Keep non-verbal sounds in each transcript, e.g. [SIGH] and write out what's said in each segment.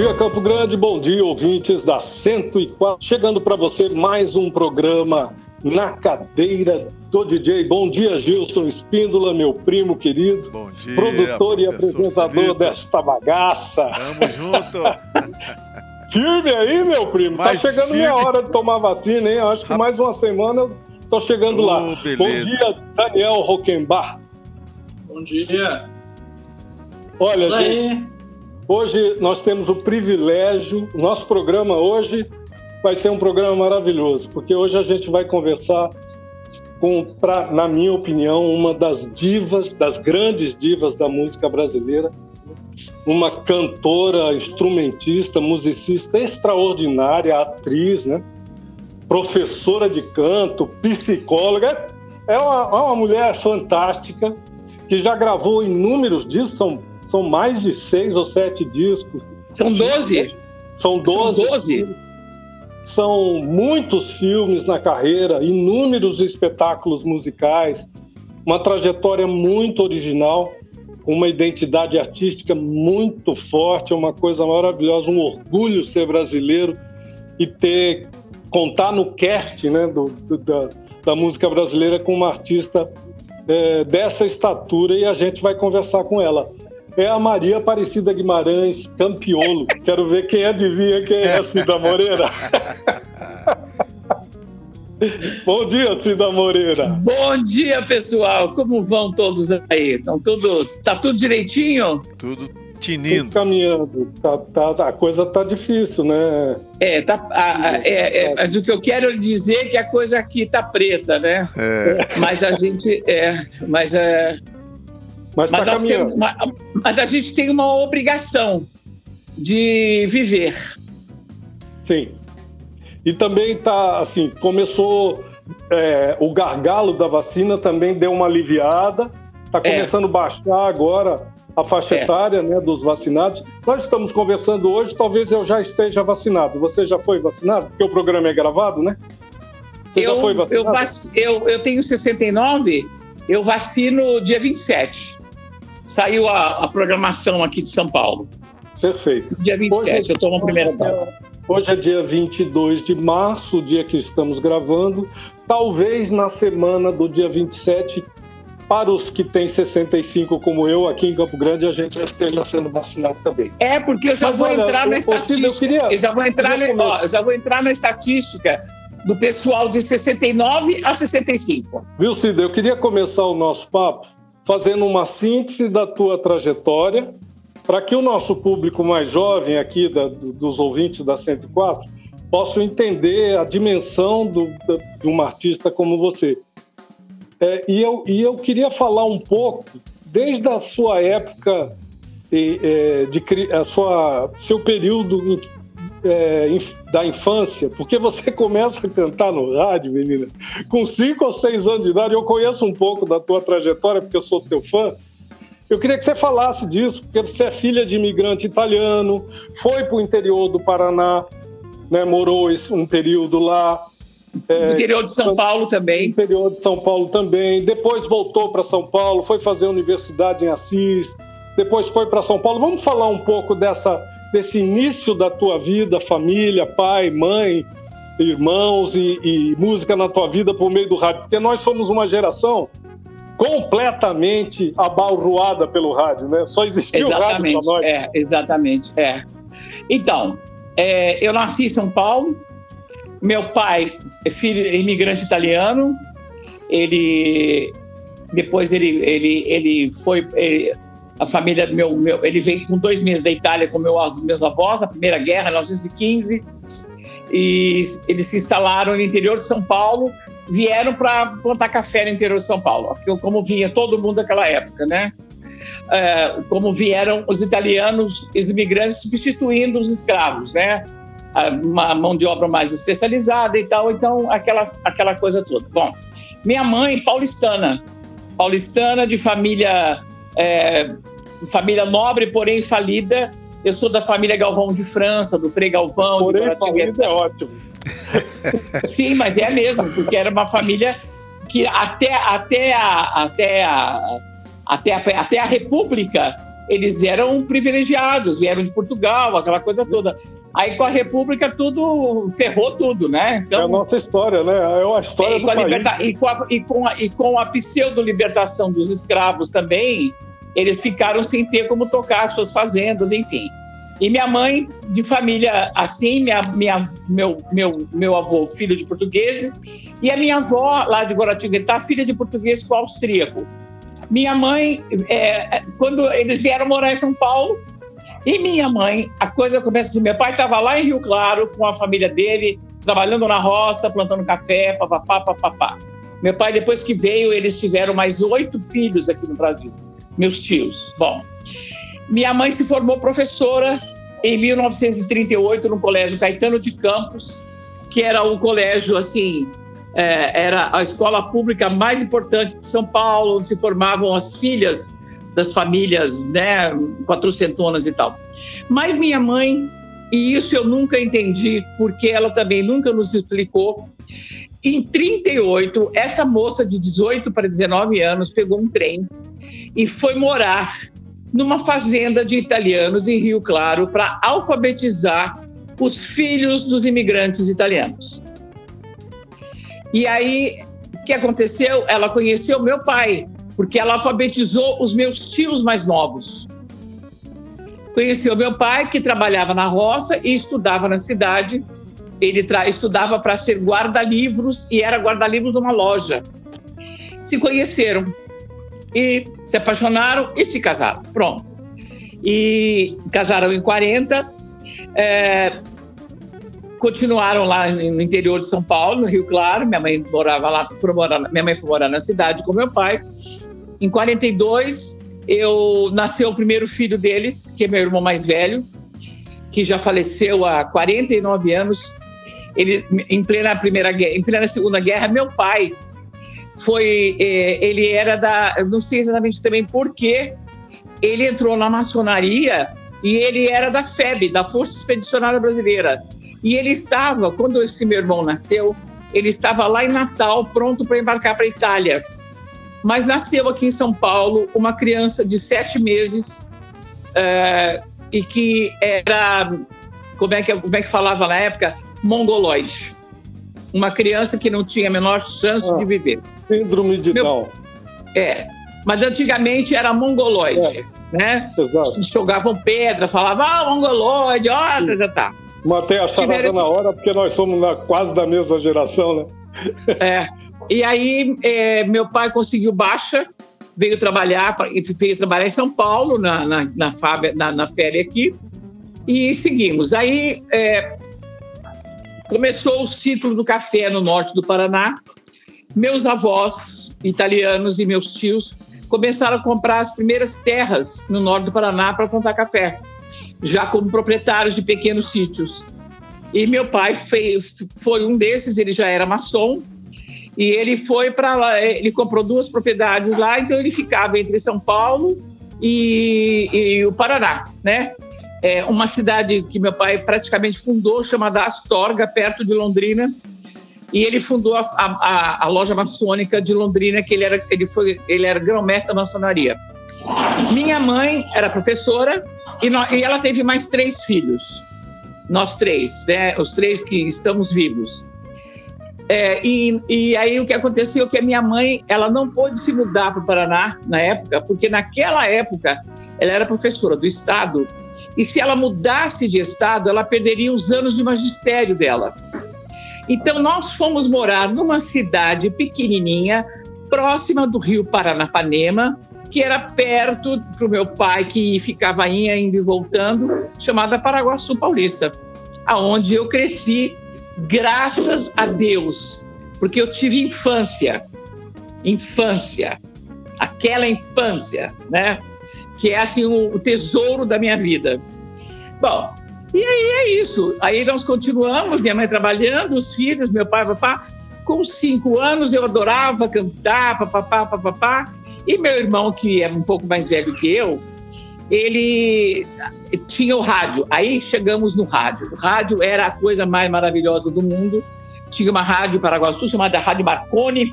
dia, Campo Grande. Bom dia, ouvintes da 104. Chegando para você mais um programa na cadeira do DJ. Bom dia, Gilson Espíndola, meu primo querido. Bom dia, Produtor e apresentador Celito. desta bagaça. Tamo junto. [LAUGHS] Firme aí, meu primo. Mais tá chegando minha firme. hora de tomar vacina, hein? Eu acho que mais uma semana eu tô chegando Ô, lá. Bom beleza. dia, Daniel Roquembar. Bom dia. Olha, Isso gente, aí. Hoje nós temos o privilégio, nosso programa hoje vai ser um programa maravilhoso, porque hoje a gente vai conversar com, pra, na minha opinião, uma das divas, das grandes divas da música brasileira, uma cantora, instrumentista, musicista extraordinária, atriz, né? professora de canto, psicóloga. É uma, é uma mulher fantástica que já gravou inúmeros discos, são, são mais de seis ou sete discos. São 12. São 12. São 12. São muitos filmes na carreira, inúmeros espetáculos musicais, uma trajetória muito original, uma identidade artística muito forte, é uma coisa maravilhosa, um orgulho ser brasileiro e ter contar no cast né, do, do- da, da música brasileira com uma artista é, dessa estatura e a gente vai conversar com ela. É a Maria Aparecida Guimarães Campiolo. [LAUGHS] Quero ver quem adivinha quem é a Cida Moreira. [LAUGHS] Bom dia, Cida Moreira. Bom dia, pessoal. Como vão todos aí? Estão tudo, tá tudo direitinho? Tudo Tudo tinindo. caminhando. Tá, tá- a coisa tá difícil, né? É, tá, a- a- é, é, mas o que eu quero dizer é que a coisa aqui tá preta, né? É, Mas a gente, é, mas, é, Mas, mas, tá temos uma- mas a gente tem uma obrigação de viver. Sim. E também tá assim, começou é, o gargalo da vacina também deu uma aliviada. Está É. começando a baixar agora a faixa É. etária né, dos vacinados. Nós estamos conversando hoje, talvez eu já esteja vacinado. Você já foi vacinado? Porque o programa é gravado, né? Você já Eu, foi eu, vacinado? vac- eu, eu tenho 69, eu vacino dia 27. Saiu a, a programação aqui de São Paulo. Perfeito. Dia 27, Hoje- eu tomo a primeira dose. Hoje é dia 22 de março, o dia que estamos gravando. Talvez na semana do dia 27, para os que têm 65 como eu, aqui em Campo Grande, a gente já esteja sendo vacinado também. É, porque eu já Mas vou olha, entrar na ô, Cida, eu estatística. queria- Eu já vou entrar, na, ó, eu já vou entrar na estatística do pessoal de 69 a 65. Viu, Cida? Eu queria começar o nosso papo fazendo uma síntese da tua trajetória, para que o nosso público mais jovem aqui, da- do- dos ouvintes da 104, possa entender a dimensão do, de uma artista como você. É, e, eu, e eu queria falar um pouco, desde a sua época, é, de, cri- a sua, seu período é, da infância, porque você [LAUGHS] começa a cantar no rádio, menina, com cinco ou seis anos de idade, eu conheço um pouco da tua trajetória, porque eu sou teu fã. Eu queria que você falasse disso, porque você é filha de imigrante italiano, foi para o interior do Paraná, né, morou um período lá, No interior de São Paulo no também. interior de São Paulo também, depois voltou para São Paulo, foi fazer universidade em Assis, depois foi para São Paulo. Vamos falar um pouco dessa, desse início da tua vida, família, pai, mãe, irmãos e, e música na tua vida por meio do rádio, porque nós somos uma geração completamente abalroada pelo rádio, né? Só existia o rádio Exatamente. para nós. É, exatamente. É. Então, é, eu nasci em São Paulo. Meu pai é filho é imigrante italiano. Ele depois ele ele ele foi ele- a família meu, meu ele veio com dois meses da Itália com meu, meus avós na Primeira Guerra, em 1915, e eles se instalaram no interior de São Paulo. Vieram para plantar café no interior de São Paulo, como vinha todo mundo naquela época, né? é, como vieram os italianos, os imigrantes substituindo os escravos, né? Uma mão de obra mais especializada e tal, então aquela, aquela coisa toda. Bom, minha mãe paulistana, paulistana de família é, família nobre, porém falida. Eu sou da família Galvão de França, do Frei Galvão, Porém, falando é ótimo. [LAUGHS] Sim, mas é mesmo, porque era uma família que até, até, a, até, a, até, a, até a República eles eram privilegiados, vieram de Portugal, aquela coisa toda. Aí com a República tudo ferrou tudo, né? Então, é a nossa história, né? É a história e do país. Liberta... E com a, e com a, e com a pseudo-libertação dos escravos também, eles ficaram sem ter como tocar suas fazendas, enfim. E minha mãe, de família assim, minha, minha, meu, meu, meu avô, filho de portugueses, e a minha avó, lá de Guaratinguetá, filha de português com austríaco. Minha mãe, é, quando eles vieram morar em São Paulo, e minha mãe, a coisa começa assim: meu pai estava lá em Rio Claro com a família dele, trabalhando na roça, plantando café, papapá, papapá. Meu pai, depois que veio, eles tiveram mais oito filhos aqui no Brasil, meus tios. Bom, minha mãe se formou professora em 1938 no Colégio Caetano de Campos, que era o colégio assim, é, era a escola pública mais importante de São Paulo, onde se formavam as filhas das famílias, né, quatrocentonas e tal. Mas minha mãe, e isso eu nunca entendi, porque ela também nunca nos explicou. Em 38, essa moça de 18 para 19 anos pegou um trem e foi morar numa fazenda de italianos em Rio Claro para alfabetizar os filhos dos imigrantes italianos. E aí, o que aconteceu? Ela conheceu meu pai, porque ela alfabetizou os meus tios mais novos. Conheceu meu pai, que trabalhava na roça e estudava na cidade. Ele estudava para ser guarda-livros e era guarda-livros numa loja. Se conheceram e se apaixonaram e se casaram. Pronto. E casaram em 40, é, continuaram lá no interior de São Paulo, no Rio Claro. Minha mãe morava lá, foi morar, minha mãe foi morar na cidade com meu pai. Em 42, eu nasceu o primeiro filho deles, que é meu irmão mais velho, que já faleceu há 49 anos. Ele em plena primeira guerra, em plena segunda guerra, meu pai foi, é, ele era da, não sei exatamente também por quê, ele entrou na maçonaria e ele era da FEB, da Força Expedicionária Brasileira. E ele estava, quando esse meu irmão nasceu, ele estava lá em Natal, pronto para embarcar para Itália. Mas nasceu aqui em São Paulo uma criança de sete meses é, e que era, como é que, como é que falava na época? Mongoloide. Uma criança que não tinha a menor chance ah. de viver. Síndrome de Meu, Down. É, mas antigamente era mongoloide, é. né? Exato. Jogavam pedra, falavam, ah, mongoloide, ó, oh, já tá. Matei a charada esse... na hora, porque nós somos na, quase da mesma geração, né? É. E aí, é, meu pai conseguiu baixa, veio trabalhar, veio trabalhar em São Paulo, na, na, na, na, na féria aqui, e seguimos. Aí, é, começou o ciclo do café no norte do Paraná, meus avós italianos e meus tios começaram a comprar as primeiras terras no norte do Paraná para plantar café, já como proprietários de pequenos sítios. E meu pai foi, um desses, ele já era maçom, e ele foi para lá, ele comprou duas propriedades lá, então ele ficava entre São Paulo e, e o Paraná, né? É uma cidade que meu pai praticamente fundou, chamada Astorga, perto de Londrina, e ele fundou a, a, a, loja maçônica de Londrina, que ele era, ele foi, ele era grão-mestre da maçonaria. Minha mãe era professora e, no, e, ela teve mais três filhos, nós três, né, os três que estamos vivos. É, e, e, aí o que aconteceu é que a minha mãe ela não pôde se mudar para o Paraná na época, porque naquela época ela era professora do estado e se ela mudasse de estado ela perderia os anos de magistério dela. Então, nós fomos morar numa cidade pequenininha, próxima do rio Paranapanema, que era perto para o meu pai, que ficava indo e voltando, chamada Paraguaçu Paulista, aonde eu cresci, graças a Deus, porque eu tive infância, infância, aquela infância, né? Que é assim o tesouro da minha vida. Bom, e aí é isso. Aí nós continuamos, minha mãe trabalhando, os filhos, meu pai, papá. Com cinco anos eu adorava cantar, papapá, papapá. E meu irmão, que é um pouco mais velho que eu, ele tinha o rádio. Aí chegamos no rádio. O rádio era a coisa mais maravilhosa do mundo. Tinha uma rádio Paraguaçu chamada Rádio Marconi.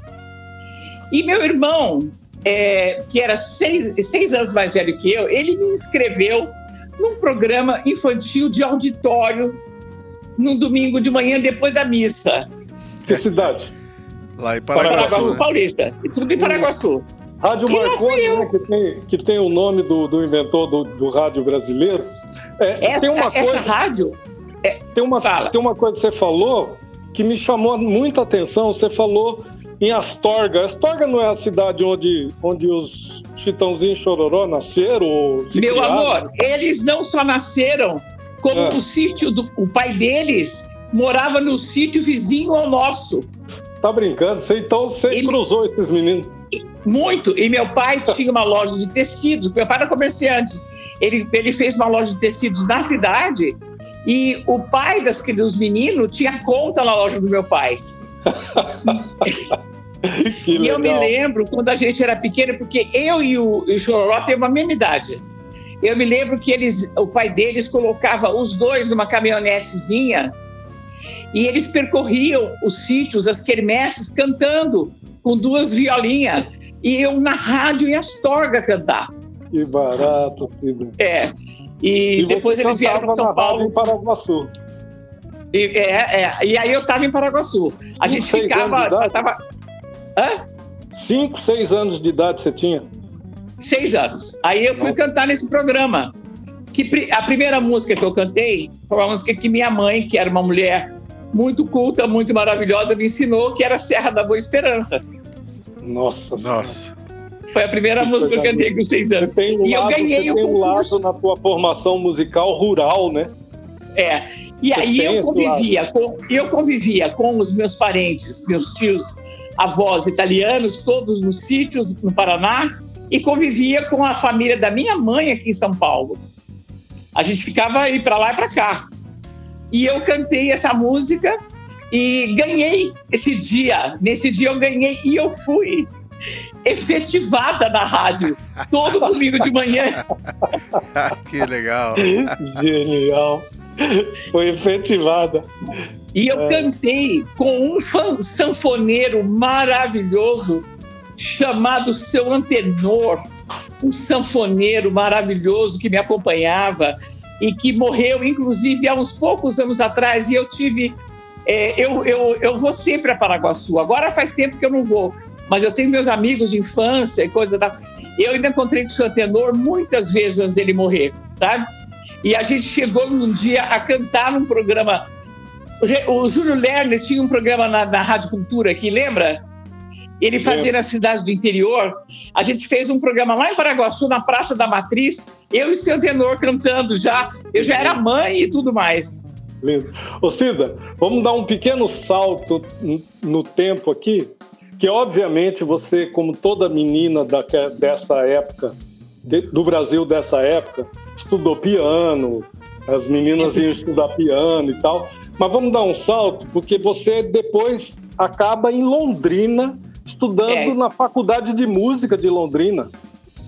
E meu irmão é, que era seis, seis anos mais velho que eu, ele me inscreveu num programa infantil de auditório no domingo de manhã depois da missa. Que cidade? Lá em Paraguaçu. Paraguaçu né? Paulista. Tudo em Paraguaçu. Rádio Marconi, né, que, tem, que tem o nome do, do inventor do, do rádio brasileiro. É, essa, tem uma coisa, essa rádio. É, tem, uma, fala. tem uma coisa que você falou que me chamou muita atenção. Você falou em Astorga. Astorga não é a cidade onde, onde os Chitãozinho Chororó nasceram? Meu criaram? amor, eles não só nasceram, como é. o sítio do o pai deles morava no sítio vizinho ao nosso. Tá brincando? Você, então você Ele... cruzou esses meninos. Muito. E meu pai [LAUGHS] tinha uma loja de tecidos. Meu pai era comerciante. Ele, ele fez uma loja de tecidos na cidade e o pai das, dos meninos tinha conta na loja do meu pai. [LAUGHS] e eu me lembro quando a gente era pequeno, porque eu e o, e o Chororó temos a mesma idade. Eu me lembro que eles, o pai deles colocava os dois numa caminhonetezinha e eles percorriam os sítios, as quermesses, cantando com duas violinhas. E eu na rádio em Astorga cantar. Que barato, filho. É. E, e depois eles vieram para São Paulo. em Paraguaçu. E, é, é, e aí eu estava em Paraguaçu. A Cinco, gente ficava. Passava... Hã? Cinco, seis anos de idade você tinha? Seis anos. Aí eu fui Nossa. cantar nesse programa. Que a primeira música que eu cantei foi uma música que minha mãe, que era uma mulher muito culta, muito maravilhosa, me ensinou que era Serra da Boa Esperança. Nossa. Nossa. Foi a primeira que música que eu cantei com seis anos. Um e lado, eu ganhei o concurso. Um lado na tua formação musical rural, né? É. E você aí eu convivia com eu convivia com os meus parentes, meus tios, avós italianos, todos nos sítios no Paraná, e convivia com a família da minha mãe aqui em São Paulo. A gente ficava aí para lá e para cá. E eu cantei essa música e ganhei esse dia. Nesse dia eu ganhei e eu fui efetivada na rádio todo domingo de manhã. [LAUGHS] que legal. Genial. [LAUGHS] Foi efetivada. E eu é. cantei com um sanfoneiro maravilhoso chamado Seu Antenor, um sanfoneiro maravilhoso que me acompanhava e que morreu, inclusive, há uns poucos anos atrás, e eu tive. É, eu, eu, eu vou sempre a Paraguaçu. Agora faz tempo que eu não vou, mas eu tenho meus amigos de infância e coisa da. Eu ainda encontrei com o seu tenor muitas vezes antes dele morrer, sabe? E a gente chegou num dia a cantar num programa. O Júlio Lerner tinha um programa na, na Rádio Cultura aqui, lembra? Ele fazia nas cidades do interior. A gente fez um programa lá em Paraguaçu, na Praça da Matriz, eu e seu tenor cantando já. Eu já era mãe e tudo mais. Lindo. Ô Cida, vamos dar um pequeno salto no tempo aqui, que obviamente você, como toda menina dessa época, do Brasil dessa época, estudou piano, as meninas iam [LAUGHS] estudar piano e tal. Mas vamos dar um salto, porque você depois acaba em Londrina estudando é. na Faculdade de Música de Londrina.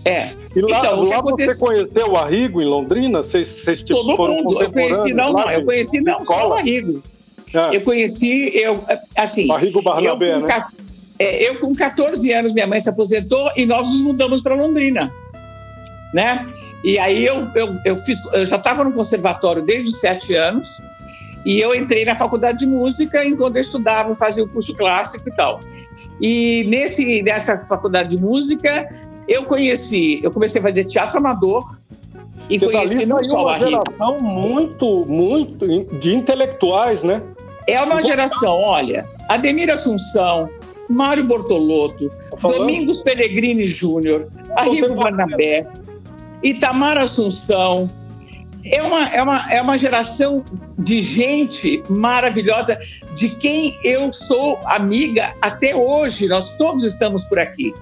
É. E lá, então, lá você conheceu o Arrigo em Londrina? Vocês, vocês tipo, Todo mundo. Eu conheci, não, não. Eu conheci não só o Arrigo. É. Eu conheci, eu, assim. Arrigo Barnabé, eu, né? É, eu, com 14 anos, minha mãe se aposentou e nós nos mudamos para Londrina. Né? E aí eu, eu, eu, fiz, eu já estava no conservatório desde os sete anos e eu entrei na faculdade de música enquanto eu estudava, fazia o curso clássico e tal. E nesse, nessa faculdade de música, eu conheci, eu comecei a fazer teatro amador e Porque conheci não só uma geração muito, muito de intelectuais, né? É uma geração, olha, Ademir Assunção, Mário Bortolotto, Domingos Pellegrini Júnior, Arrigo Barnabé, Itamar Assunção, é uma, é, uma, é uma geração de gente maravilhosa, de quem eu sou amiga até hoje. Nós todos estamos por aqui.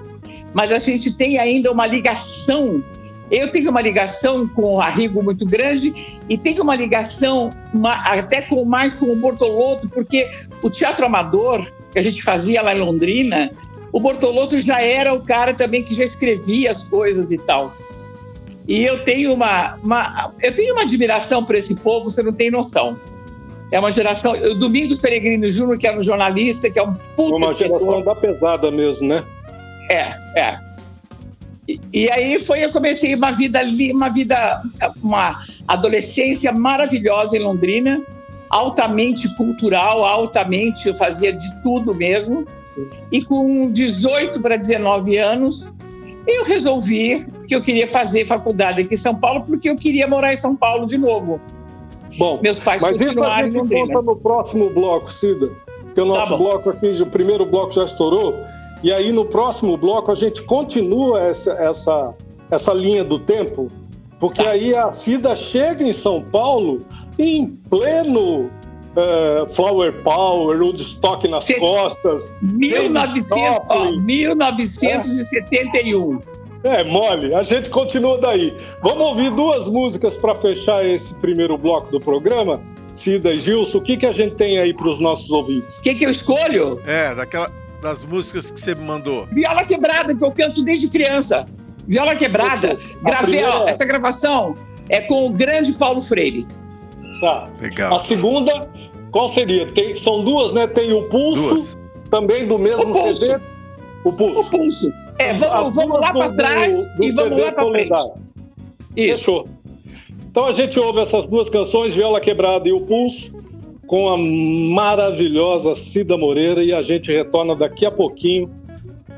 Mas a gente tem ainda uma ligação. Eu tenho uma ligação com o Arrigo muito grande e tenho uma ligação uma, até com mais com o Bortolotto, porque o teatro amador que a gente fazia lá em Londrina, o Bortolotto já era o cara também que já escrevia as coisas e tal. E eu tenho uma, uma, eu tenho uma admiração por esse povo, você não tem noção. É uma geração. O Domingos Peregrino Júnior, que era um jornalista, que é um puto Uma escritor. geração da pesada mesmo, né? É, é. E, e aí foi, eu comecei uma vida ali, uma vida, uma adolescência maravilhosa em Londrina, altamente cultural, altamente, eu fazia de tudo mesmo. E com 18 para 19 anos, eu resolvi que eu queria fazer faculdade aqui em São Paulo, porque eu queria morar em São Paulo de novo. Bom, meus pais mas continuaram isso a gente conta no próximo bloco, Cida. Que o tá nosso tá bloco aqui, o primeiro bloco já estourou. E aí no próximo bloco a gente continua essa, essa, essa linha do tempo, porque tá. aí a Cida chega em São Paulo em pleno uh, Flower Power, Woodstock nas Set... costas. 1900, ó, 1971. É. é, mole. A gente continua daí. Vamos ouvir duas músicas para fechar esse primeiro bloco do programa. Cida e Gilson, o que, que a gente tem aí para os nossos ouvintes? O que, que eu escolho? É, daquela das músicas que você me mandou? Viola Quebrada, que eu canto desde criança. Viola Quebrada. Gravei, primeira... ó, essa gravação é com o grande Paulo Freire. Tá. Legal. A segunda, qual seria? Tem, são duas, né? Tem o Pulso, duas. também do mesmo o pulso. CD. O Pulso. O Pulso. É, vamos, vamos lá para trás do, do e vamos CD lá para frente. Isso. Fechou. Então a gente ouve essas duas canções, Viola Quebrada e o Pulso com a maravilhosa Cida Moreira e a gente retorna daqui a pouquinho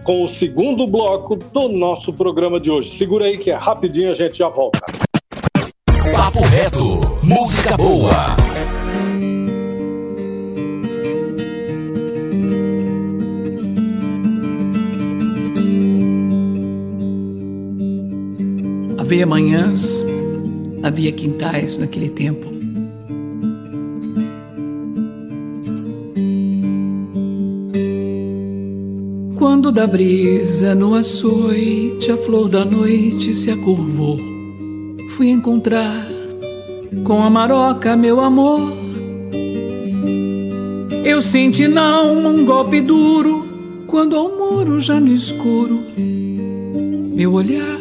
com o segundo bloco do nosso programa de hoje. Segura aí que é rapidinho, a gente já volta. Papo reto, música boa. Havia manhãs, havia quintais naquele tempo. Quando da brisa no açoite a flor da noite se acurvou, fui encontrar com a maroca meu amor. Eu senti não um golpe duro quando ao muro já no escuro meu olhar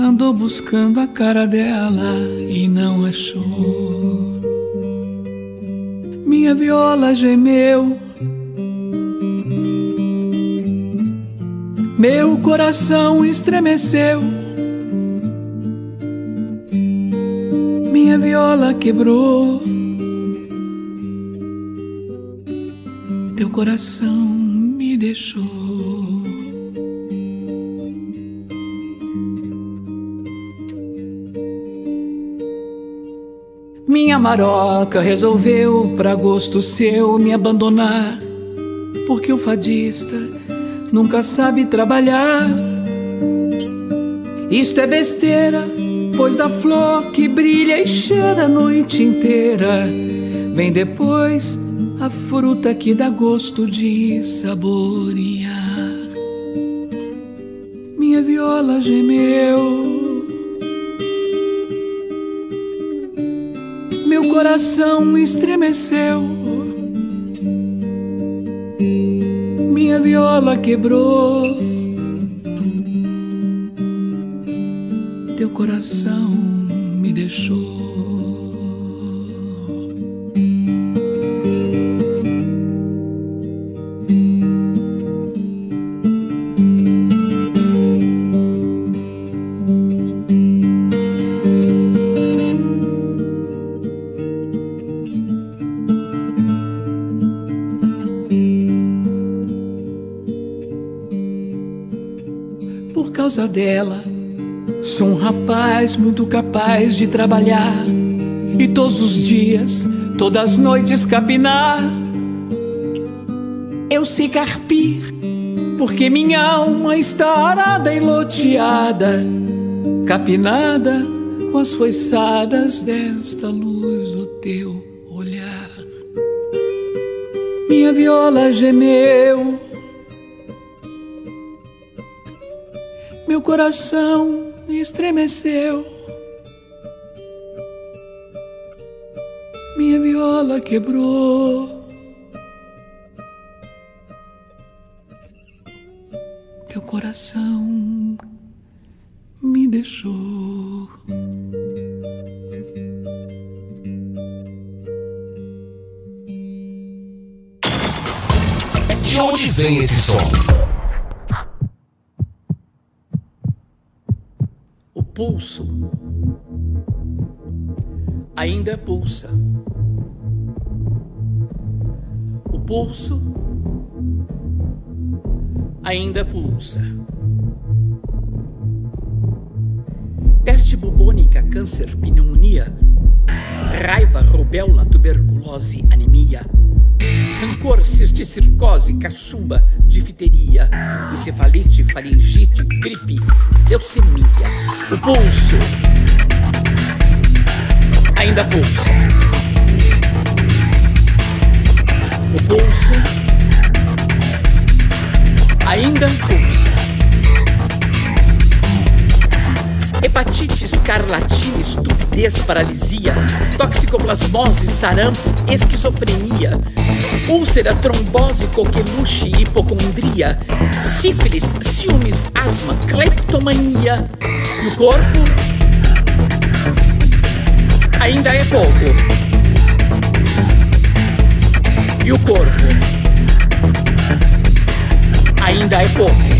andou buscando a cara dela e não achou. Minha viola gemeu meu coração estremeceu. Minha viola quebrou. Teu coração me deixou. Minha maroca resolveu, para gosto seu, me abandonar, porque o fadista nunca sabe trabalhar. Isto é besteira, pois da flor que brilha e cheira a noite inteira, vem depois a fruta que dá gosto de saborear. Minha viola gemeu, coração estremeceu minha viola quebrou. Teu coração me deixou. Dela. Sou um rapaz muito capaz de trabalhar e todos os dias, todas as noites capinar. Eu sei carpir, porque minha alma está arada e loteada, capinada com as foiçadas desta luz do teu olhar. Minha viola gemeu coração estremeceu. Minha viola quebrou. Teu coração me deixou. De onde vem esse som? Pulso ainda pulsa. O pulso ainda pulsa. Peste bubônica, câncer, pneumonia, raiva, rubéola, tuberculose, anemia, rancor, cisticircose, cachumba, difteria, encefalite, faringite, gripe, leucemia. O pulso ainda pulsa. O pulso ainda pulsa. Hepatite, escarlatina, estupidez, paralisia, toxicoplasmose, sarampo, esquizofrenia, úlcera, trombose, coqueluche, hipocondria, sífilis, ciúmes, asma, cleptomania. E o corpo ainda é pouco. E o corpo ainda é pouco.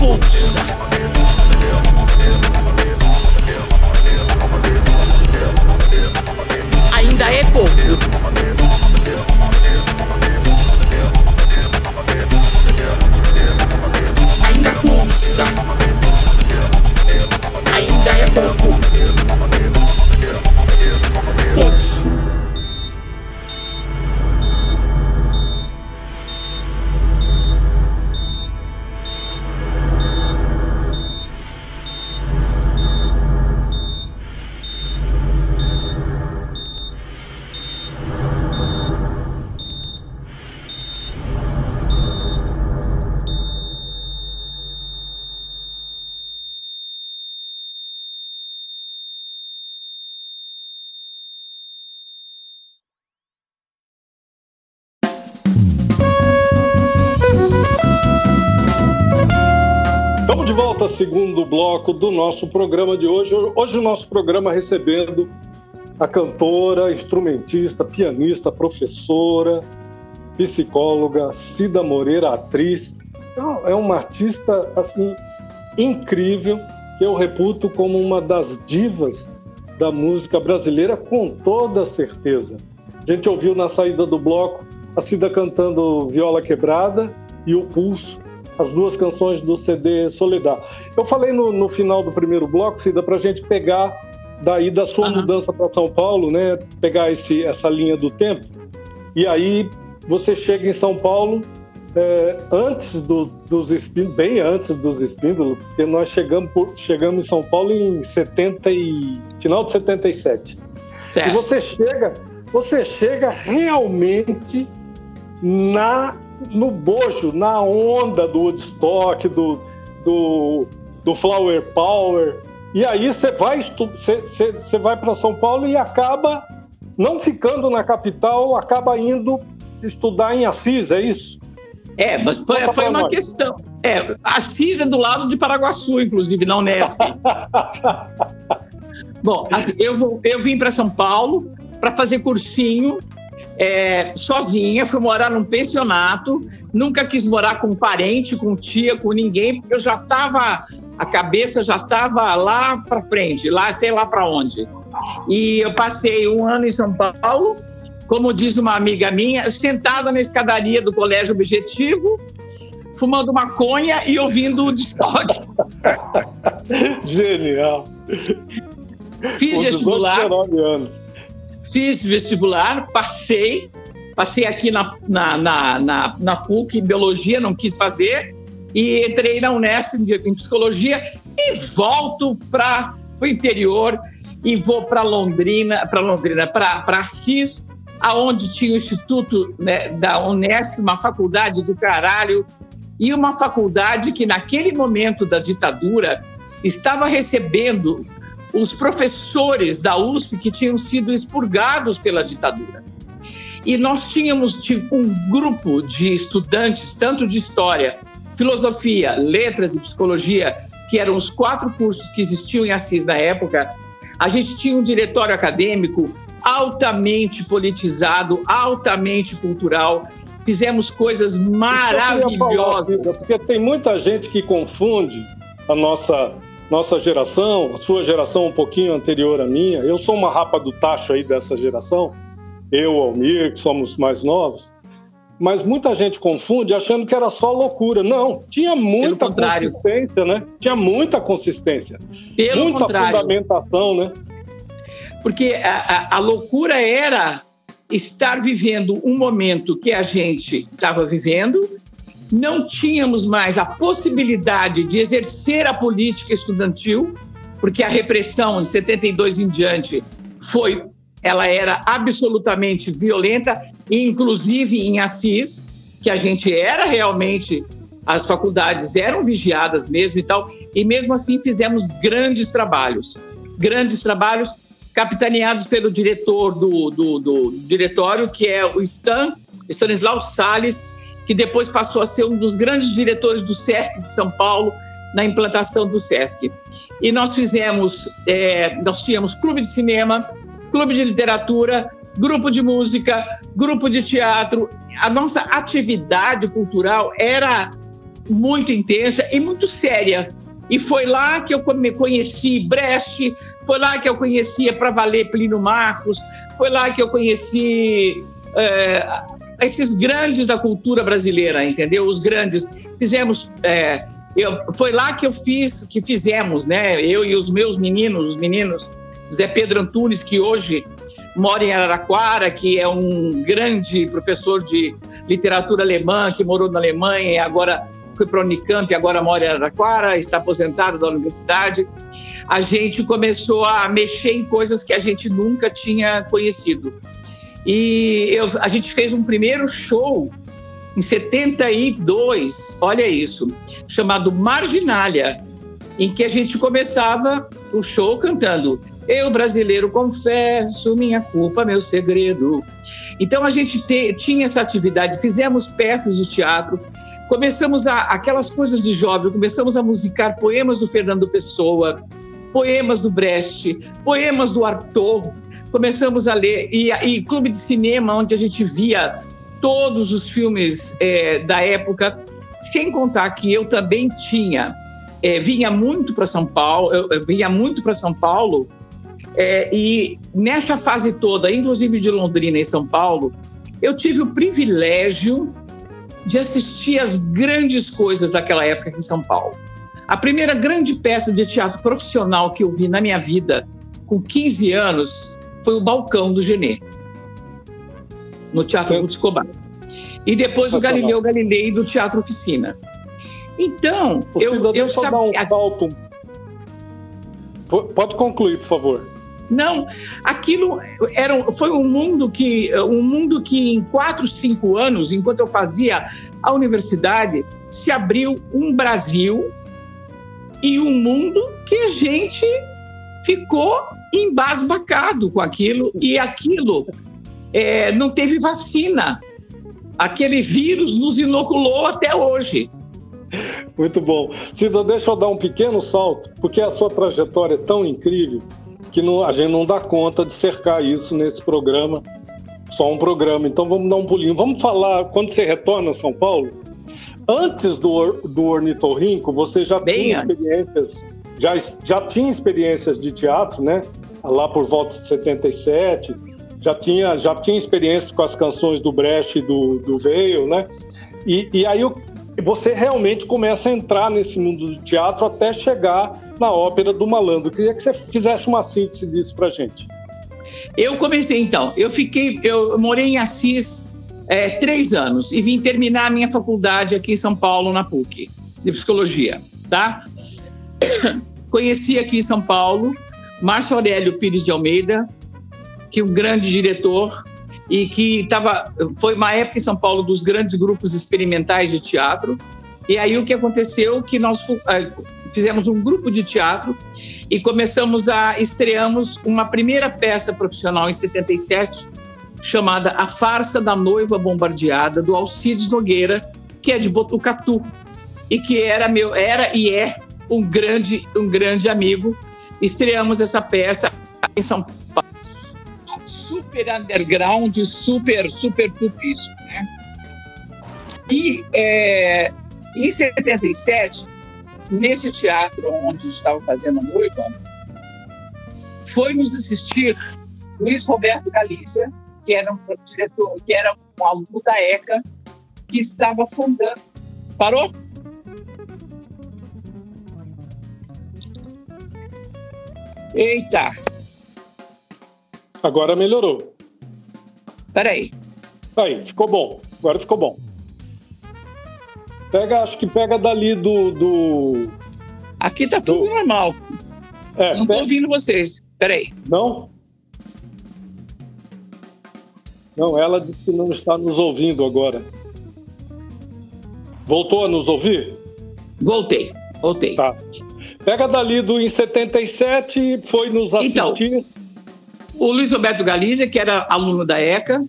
Pulsa. Ainda é pouco. Volta segundo bloco do nosso programa de hoje. Hoje o nosso programa recebendo a cantora, instrumentista, pianista, professora, psicóloga Cida Moreira, atriz. É uma artista assim incrível que eu reputo como uma das divas da música brasileira com toda certeza. A gente ouviu na saída do bloco a Cida cantando Viola Quebrada e O Pulso, as duas canções do CD Soledad. Eu falei no, no final do primeiro bloco, Cida, para a gente pegar daí da sua Aham. mudança para São Paulo, né? Pegar esse, essa linha do tempo. E aí você chega em São Paulo é, antes do, dos espíndolos, bem antes dos espíndolos, porque nós chegamos, por- chegamos em São Paulo em 70 e, final de 77. E Certo. você chega, você chega realmente na no bojo, na onda do Woodstock, do, do, do Flower Power. E aí você vai vai para São Paulo e acaba não ficando na capital, acaba indo estudar em Assis, é isso? É, mas foi, foi uma nós. questão. É, Assis é do lado de Paraguaçu, inclusive, na Unesp. [LAUGHS] Bom, assim, eu, vou, eu vim para São Paulo para fazer cursinho é, sozinha, fui morar num pensionato, nunca quis morar com parente, com tia, com ninguém, porque eu já estava, a cabeça já estava lá para frente, lá sei lá para onde. E eu passei um ano em São Paulo, como diz uma amiga minha, sentada na escadaria do Colégio Objetivo, fumando maconha e ouvindo o Discord. [LAUGHS] Genial. Fiz Com 18, vestibular, 19 anos. Fiz vestibular, passei, passei aqui na, na, na, na, na PUC em biologia, não quis fazer, e entrei na Unesp em, psicologia e volto para o interior e vou para Londrina, para Londrina, para Assis, aonde tinha o Instituto né, da Unesp, uma faculdade do caralho, e uma faculdade que naquele momento da ditadura estava recebendo os professores da USP que tinham sido expurgados pela ditadura. E nós tínhamos tipo, um grupo de estudantes, tanto de história, filosofia, letras e psicologia, que eram os quatro cursos que existiam em Assis na época. A gente tinha um diretório acadêmico altamente politizado, altamente cultural. Fizemos coisas maravilhosas. Falar, porque tem muita gente que confunde a nossa nossa geração, a sua geração um pouquinho anterior à minha. Eu sou uma rapa do tacho aí dessa geração. Eu, Almir, que somos mais novos. Mas muita gente confunde achando que era só loucura. Não, tinha muita consistência, né? Tinha muita consistência. Pelo muita contrário. fundamentação, né? Porque a, a, a loucura era estar vivendo um momento que a gente estava vivendo, não tínhamos mais a possibilidade de exercer a política estudantil, porque a repressão de 72 em diante foi, ela era absolutamente violenta, inclusive em Assis, que a gente era realmente, as faculdades eram vigiadas mesmo e tal, e mesmo assim fizemos grandes trabalhos, grandes trabalhos capitaneados pelo diretor do, do, do diretório, que é o Stan, Stanislau Salles, que depois passou a ser um dos grandes diretores do SESC de São Paulo, na implantação do SESC. E nós fizemos, é, nós tínhamos clube de cinema, clube de literatura, grupo de música, grupo de teatro. A nossa atividade cultural era muito intensa e muito séria. E foi lá que eu conheci Brecht, foi lá que eu conhecia para valer Plínio Marcos, foi lá que eu conheci é, esses grandes da cultura brasileira, entendeu? Os grandes. Fizemos. É, eu, foi lá que eu fiz, que fizemos, né? Eu e os meus meninos, os meninos, Zé Pedro Antunes, que hoje mora em Araraquara, que é um grande professor de literatura alemã, que morou na Alemanha e agora foi para a Unicamp, agora mora em Araraquara, está aposentado da universidade. A gente começou a mexer em coisas que a gente nunca tinha conhecido. E eu, a gente fez um primeiro show em 72, olha isso, chamado Marginália, em que a gente começava o show cantando Eu brasileiro confesso minha culpa, meu segredo. Então a gente te, tinha essa atividade, fizemos peças de teatro, começamos a aquelas coisas de jovem, começamos a musicar poemas do Fernando Pessoa, poemas do Brecht, poemas do Arthur, começamos a ler, e, e clube de cinema, onde a gente via todos os filmes é, da época, sem contar que eu também tinha, é, vinha muito para São Paulo, eu, eu vinha muito para São Paulo, é, e nessa fase toda, inclusive de Londrina e São Paulo, eu tive o privilégio de assistir as grandes coisas daquela época em São Paulo. A primeira grande peça de teatro profissional que eu vi na minha vida, com 15 anos, foi o balcão do Genê, no Teatro Ruth Escobar. E depois o Galileu Galilei do Teatro Oficina. Então, o eu, eu sabia... Um salto. Pode concluir, por favor. Não, aquilo era, foi um mundo que um mundo que em quatro, cinco anos, enquanto eu fazia a universidade, se abriu um Brasil e um mundo que a gente ficou embasbacado com aquilo e aquilo é, não teve vacina. Aquele vírus nos inoculou até hoje. Muito bom. Cida, deixa eu dar um pequeno salto, porque a sua trajetória é tão incrível que não, a gente não dá conta de cercar isso nesse programa, só um programa. Então vamos dar um pulinho. Vamos falar, quando você retorna a São Paulo, antes do, do Ornitorrinco, você já Bem tinha antes. experiências, já, já tinha experiências de teatro, né? Lá por volta de 77, já tinha, já tinha experiência com as canções do Brecht e do, do Veil, né? E, e aí você realmente começa a entrar nesse mundo do teatro até chegar na ópera do Malandro. Eu queria que você fizesse uma síntese disso pra gente. Eu comecei então, eu fiquei, eu morei em Assis é, três anos e vim terminar a minha faculdade aqui em São Paulo, na PUC, de psicologia, tá? [COUGHS] Conheci aqui em São Paulo Márcio Aurélio Pires de Almeida, que é um grande diretor e que estava foi uma época em São Paulo dos grandes grupos experimentais de teatro. E aí o que aconteceu? Que nós eh, fizemos um grupo de teatro e começamos a estreamos uma primeira peça profissional em 77 chamada A Farsa da Noiva Bombardeada do Alcides Nogueira, que é de Botucatu. E que era meu era e é um grande um grande amigo estreamos essa peça em São Paulo. Super underground, super, super propício. Né? E é, em 77, nesse teatro onde estava fazendo noiva, foi nos assistir Luiz Roberto Galícia, que era um diretor, que era um aluno da ECA, que estava fundando. Parou? Eita! Agora melhorou. Peraí. Aí, ficou bom. Agora ficou bom. Pega, acho que pega dali do. do... Aqui tá tudo do... normal. É, não tô ouvindo vocês. Peraí. Não? Não, ela disse que não está nos ouvindo agora. Voltou a nos ouvir? Voltei, voltei. Tá. Pega dali do em 77, foi nos então, assistir. Então, o Luiz Roberto Galizia, que era aluno da ECA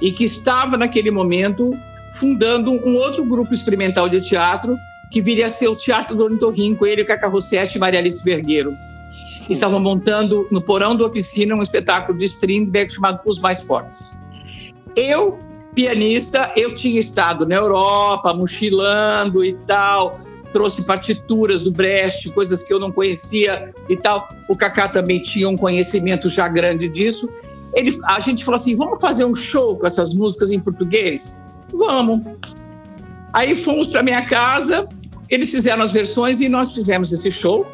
e que estava naquele momento fundando um outro grupo experimental de teatro que viria a ser o Teatro do Ornitorrinco, ele, Cacá Rossetti e Maria Alice Vergueiro. Estavam montando no porão da oficina um espetáculo de Strindberg chamado Os Mais Fortes. Eu, pianista, eu tinha estado na Europa, mochilando e tal, trouxe partituras do Brecht, coisas que eu não conhecia e tal. O Kaká também tinha um conhecimento já grande disso. Ele, a gente falou assim: vamos fazer um show com essas músicas em português? Vamos. Aí fomos para minha casa, eles fizeram as versões e nós fizemos esse show.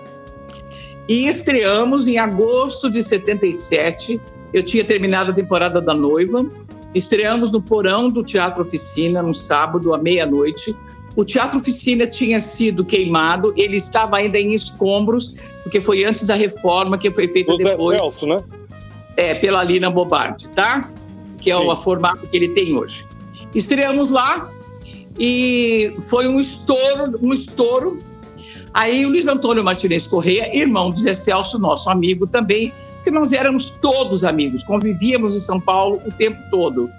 E estreamos em agosto de 77. Eu tinha terminado a temporada da noiva. Estreamos no porão do Teatro Oficina, no sábado, à meia-noite. O Teatro Oficina tinha sido queimado, ele estava ainda em escombros, porque foi antes da reforma que foi feita depois. Celso, né? É, pela Lina Bobardi, tá? Que é Sim. o formato que ele tem hoje. Estreamos lá e foi um estouro, um estouro. Aí o Luiz Antônio Martinez Correia, irmão do Zé Celso, nosso amigo também, que nós éramos todos amigos, convivíamos em São Paulo o tempo todo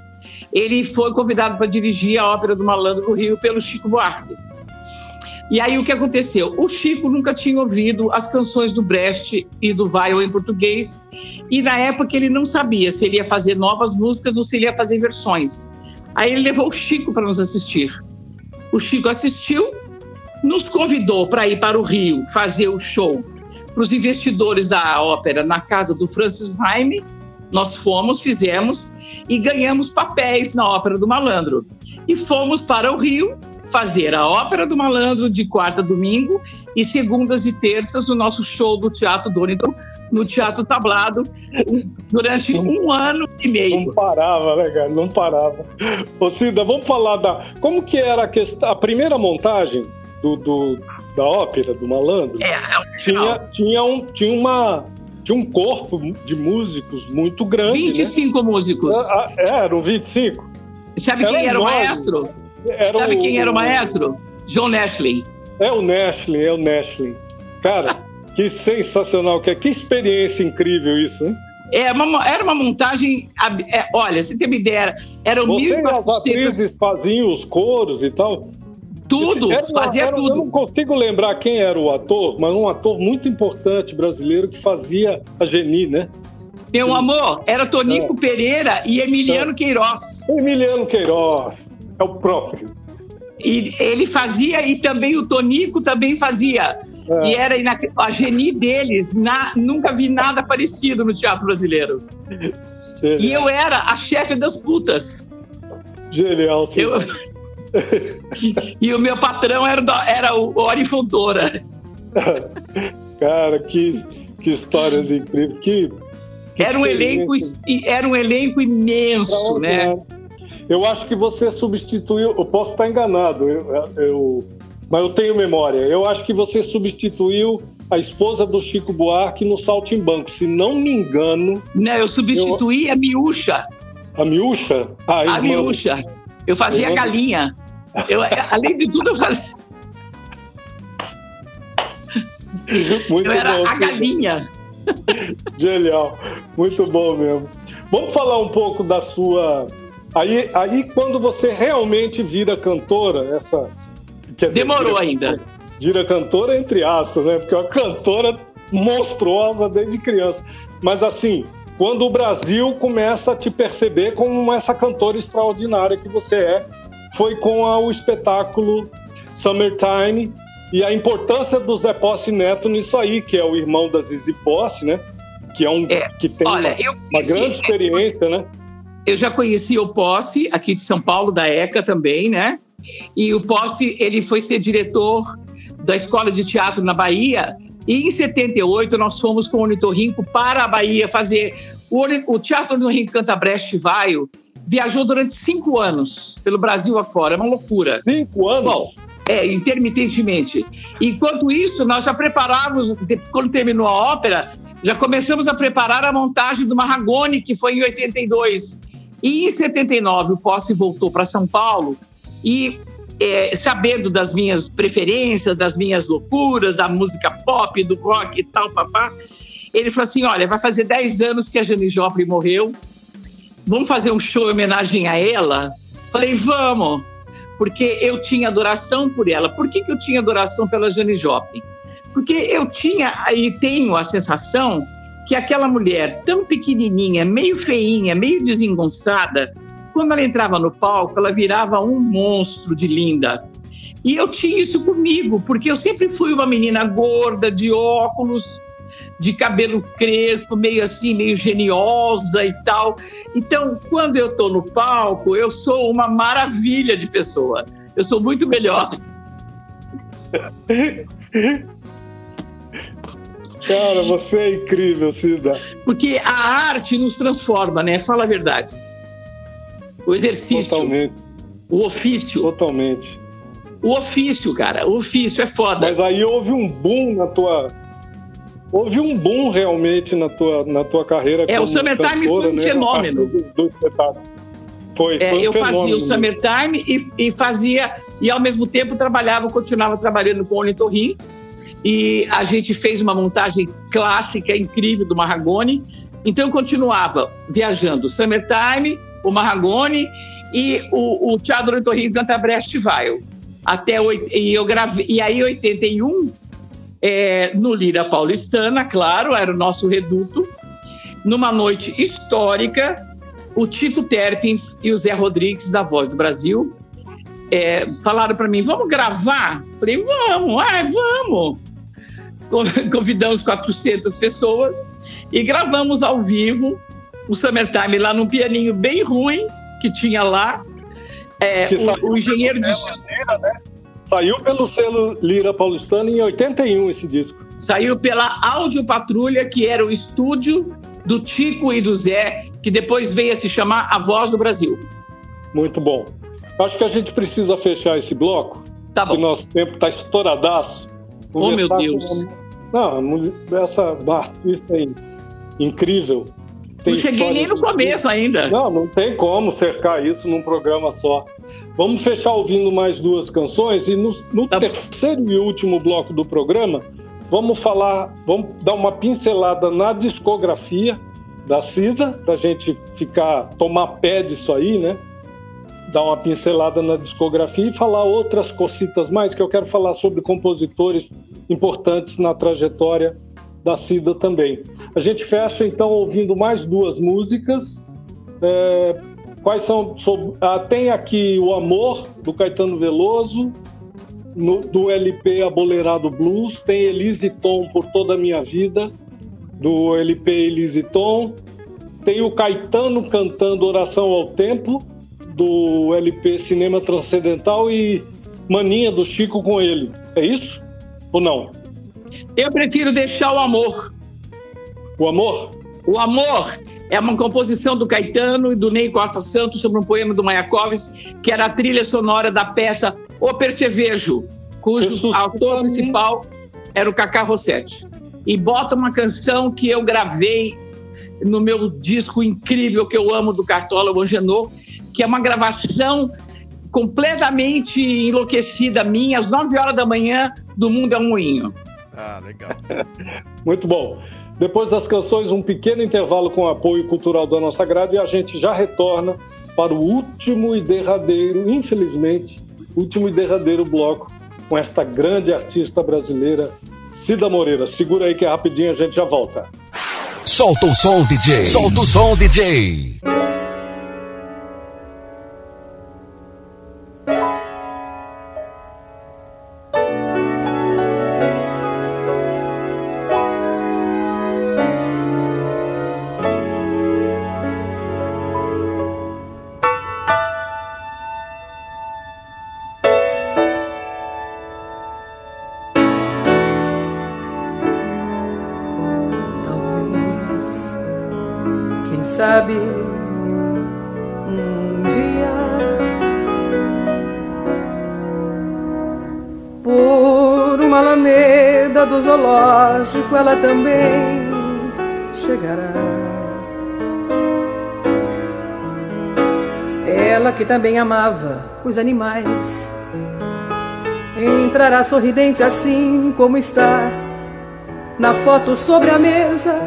ele foi convidado para dirigir a Ópera do Malandro no Rio pelo Chico Buarque. E aí o que aconteceu? O Chico nunca tinha ouvido as canções do Brecht e do Weil em português, e na época ele não sabia se ele ia fazer novas músicas ou se ele ia fazer versões. Aí ele levou o Chico para nos assistir. O Chico assistiu, nos convidou para ir para o Rio fazer o show para os investidores da ópera na casa do Francis Raime nós fomos, fizemos e ganhamos papéis na Ópera do Malandro. E fomos para o Rio fazer a Ópera do Malandro de quarta a domingo e segundas e terças o nosso show do Teatro Donington no Teatro Tablado durante um ano e meio. Não parava, né, cara? Não parava. Ô Cida, vamos falar da... Como que era a, questão, a primeira montagem do, do da ópera do Malandro? É, é tinha, tinha, um, tinha uma tinha um corpo de músicos muito grande. 25 né? músicos. Ah, ah, é, eram 25. Sabe quem era o maestro? Era Sabe o, quem era o maestro? John Nashley. É o Nashley, é o Nashley. Cara, [LAUGHS] que sensacional, que, que experiência incrível isso, hein? É uma, era uma montagem. É, olha, você tem uma ideia, eram Você 1.400. As atrizes faziam os coros e tal. Tudo, era, fazia era, tudo. Eu não consigo lembrar quem era o ator, mas um ator muito importante brasileiro que fazia a Geni, né? Meu Sim. amor, era Tonico é. Pereira e Emiliano é. Queiroz. Emiliano Queiroz, é o próprio. E ele fazia, e também o Tonico também fazia. É. E era a Geni deles, na, nunca vi nada parecido no teatro brasileiro. Genial. E eu era a chefe das putas. Genial, sim. Eu, e o meu patrão era, era o Ori Fontoura. [LAUGHS] Cara, que, que histórias incríveis. Que, Era um elenco, era um elenco imenso, né? Eu acho que você substituiu. Eu posso estar enganado, eu, eu, mas eu tenho memória. Eu acho que você substituiu a esposa do Chico Buarque no Saltimbanco. Se não me engano. Não, eu substituí eu... a Miúcha. A Miúcha? Ah, a, Miúcha. Eu fazia a galinha. Eu, além de tudo, eu fazia. Muito eu era bom, a galinha. Genial, muito bom mesmo. Vamos falar um pouco da sua. Aí, aí quando você realmente vira cantora, essa. Demorou vira, ainda. Vira cantora, entre aspas, né? Porque é uma cantora monstruosa desde criança. Mas assim, quando o Brasil começa a te perceber como essa cantora extraordinária que você é, foi com a, o espetáculo Summertime, e a importância do Zé Posse Neto nisso aí, que é o irmão da Zizi Posse, né? Que é um é, que tem olha, uma, eu, uma grande experiência, né? Eu já conheci o Posse aqui de São Paulo, da ECA também, né? E o Posse, ele foi ser diretor da Escola de Teatro na Bahia. E em 78 nós fomos com o Ornitorrinco para a Bahia fazer o, o Teatro Ornitorrinco Canta Brecht Vaio. Viajou durante cinco anos pelo Brasil afora, é uma loucura. Cinco anos? Bom, é, intermitentemente. Enquanto isso, nós já preparávamos, quando terminou a ópera, já começamos a preparar a montagem do Marragone, que foi em 82. E em 79, o Posse voltou para São Paulo e, é, sabendo das minhas preferências, das minhas loucuras, da música pop, do rock e tal, papá, ele falou assim: Olha, vai fazer 10 anos que a Jane Joplin morreu, vamos fazer um show em homenagem a ela? Falei: Vamos porque eu tinha adoração por ela. Por que, que eu tinha adoração pela Jane Joplin? Porque eu tinha e tenho a sensação que aquela mulher tão pequenininha, meio feinha, meio desengonçada, quando ela entrava no palco, ela virava um monstro de linda. E eu tinha isso comigo, porque eu sempre fui uma menina gorda, de óculos, de cabelo crespo, meio assim, meio geniosa e tal. Então, quando eu estou no palco, eu sou uma maravilha de pessoa. Eu sou muito melhor. [LAUGHS] Cara, você é incrível, Cida. Porque a arte nos transforma, né? Fala a verdade. O exercício. Totalmente. O ofício. Totalmente. O ofício, cara. O ofício é foda. Mas aí houve um boom na tua, houve um boom realmente na tua, na tua carreira. É, o Summertime foi um né? fenômeno. Do, do foi, é, foi um eu fazia o Summertime e, e, fazia, e ao mesmo tempo trabalhava, continuava trabalhando com o Ornitorrim. E a gente fez uma montagem clássica, incrível do Marragone. Então eu continuava viajando o Summertime, o Marragone e o, o Teatro Ornitorrim canta Brecht Weil. Até, e, eu gravei, e aí, em 81, é, no Lira Paulistana, claro, era o nosso reduto. Numa noite histórica, o Tito Terpins e o Zé Rodrigues, da Voz do Brasil, é, falaram para mim: vamos gravar? Falei: vamos, ai, vamos. [LAUGHS] Convidamos 400 pessoas e gravamos ao vivo o Summertime lá num pianinho bem ruim que tinha lá. É, o, o, engenheiro de. né? Saiu pelo selo Lira Paulistano em 81 esse disco. Saiu pela Áudio Patrulha, que era o estúdio do Tico e do Zé, que depois veio a se chamar A Voz do Brasil. Muito bom. Acho que a gente precisa fechar esse bloco. Tá bom. o nosso tempo está estouradaço. oh, meu Deus. Não, essa artista aí, incrível. Tem não cheguei nem no começo ainda. Não, não tem como cercar isso num programa só. Vamos fechar ouvindo mais duas canções e no, no tá terceiro e último bloco do programa, vamos falar, vamos dar uma pincelada na discografia da Cisa, para a gente ficar, tomar pé disso aí, né? Dar uma pincelada na discografia e falar outras cositas mais, que eu quero falar sobre compositores importantes na trajetória da Cida também. A gente fecha então ouvindo mais duas músicas. É, Quais são? ah, tem aqui o Amor, do Caetano Veloso, no, do LP Abolerado Blues, tem Elise Tom por toda a minha vida, do LP Elise Tom, tem o Caetano cantando Oração ao Tempo, do LP Cinema Transcendental e Maninha do Chico com ele. É isso? Ou não? Eu prefiro deixar o amor. O amor? O Amor é uma composição do Caetano e do Ney Costa Santos sobre um poema do Mayakovsky, que era a trilha sonora da peça O Percevejo, cujo autor principal era o Cacá Rossetti. E bota uma canção que eu gravei no meu disco incrível que eu amo do Cartola, o Angenor, que é uma gravação completamente enlouquecida minha, às 9 horas da manhã, do Mundo é um Moinho. Ah, legal. [LAUGHS] Muito bom. Depois das canções, um pequeno intervalo com apoio cultural da nossa grade e a gente já retorna para o último e derradeiro, infelizmente, último e derradeiro bloco com esta grande artista brasileira, Cida Moreira. Segura aí que é rapidinho a gente já volta. Solta o som, DJ. Solta o som, DJ. Ela também chegará. Ela que também amava os animais entrará sorridente assim como está na foto sobre a mesa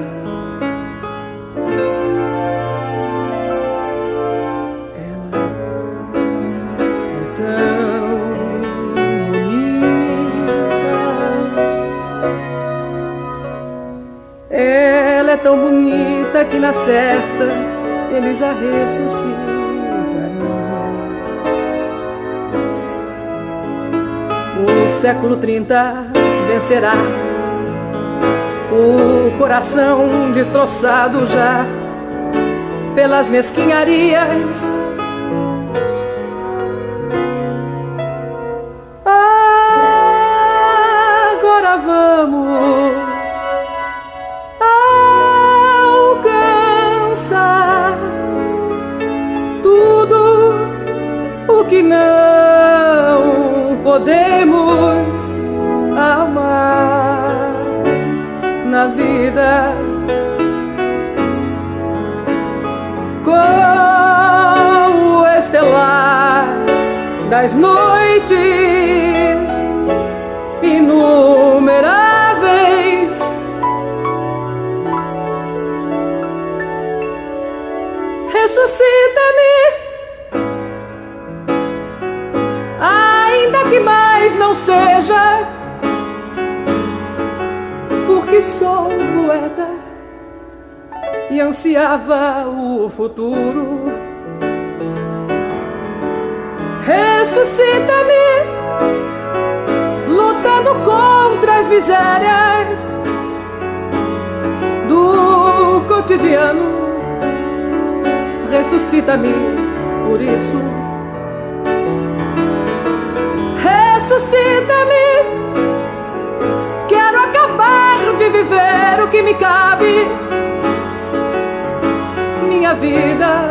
tão bonita que na certa eles a ressuscitarão. O século 30 vencerá o coração destroçado já pelas mesquinharias. O futuro. Ressuscita-me, lutando contra as misérias do cotidiano. Ressuscita-me, por isso ressuscita-me. Quero acabar de viver o que me cabe, vida,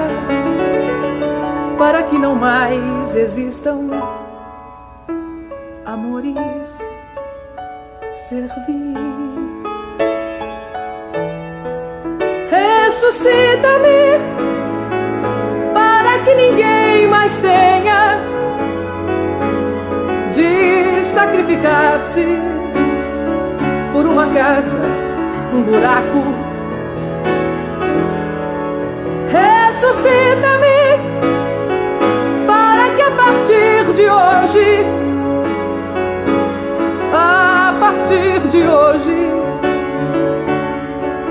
para que não mais existam amores servis. Ressuscita-me para que ninguém mais tenha de sacrificar-se por uma casa, um buraco. Ressuscita-me para que a partir de hoje, a partir de hoje,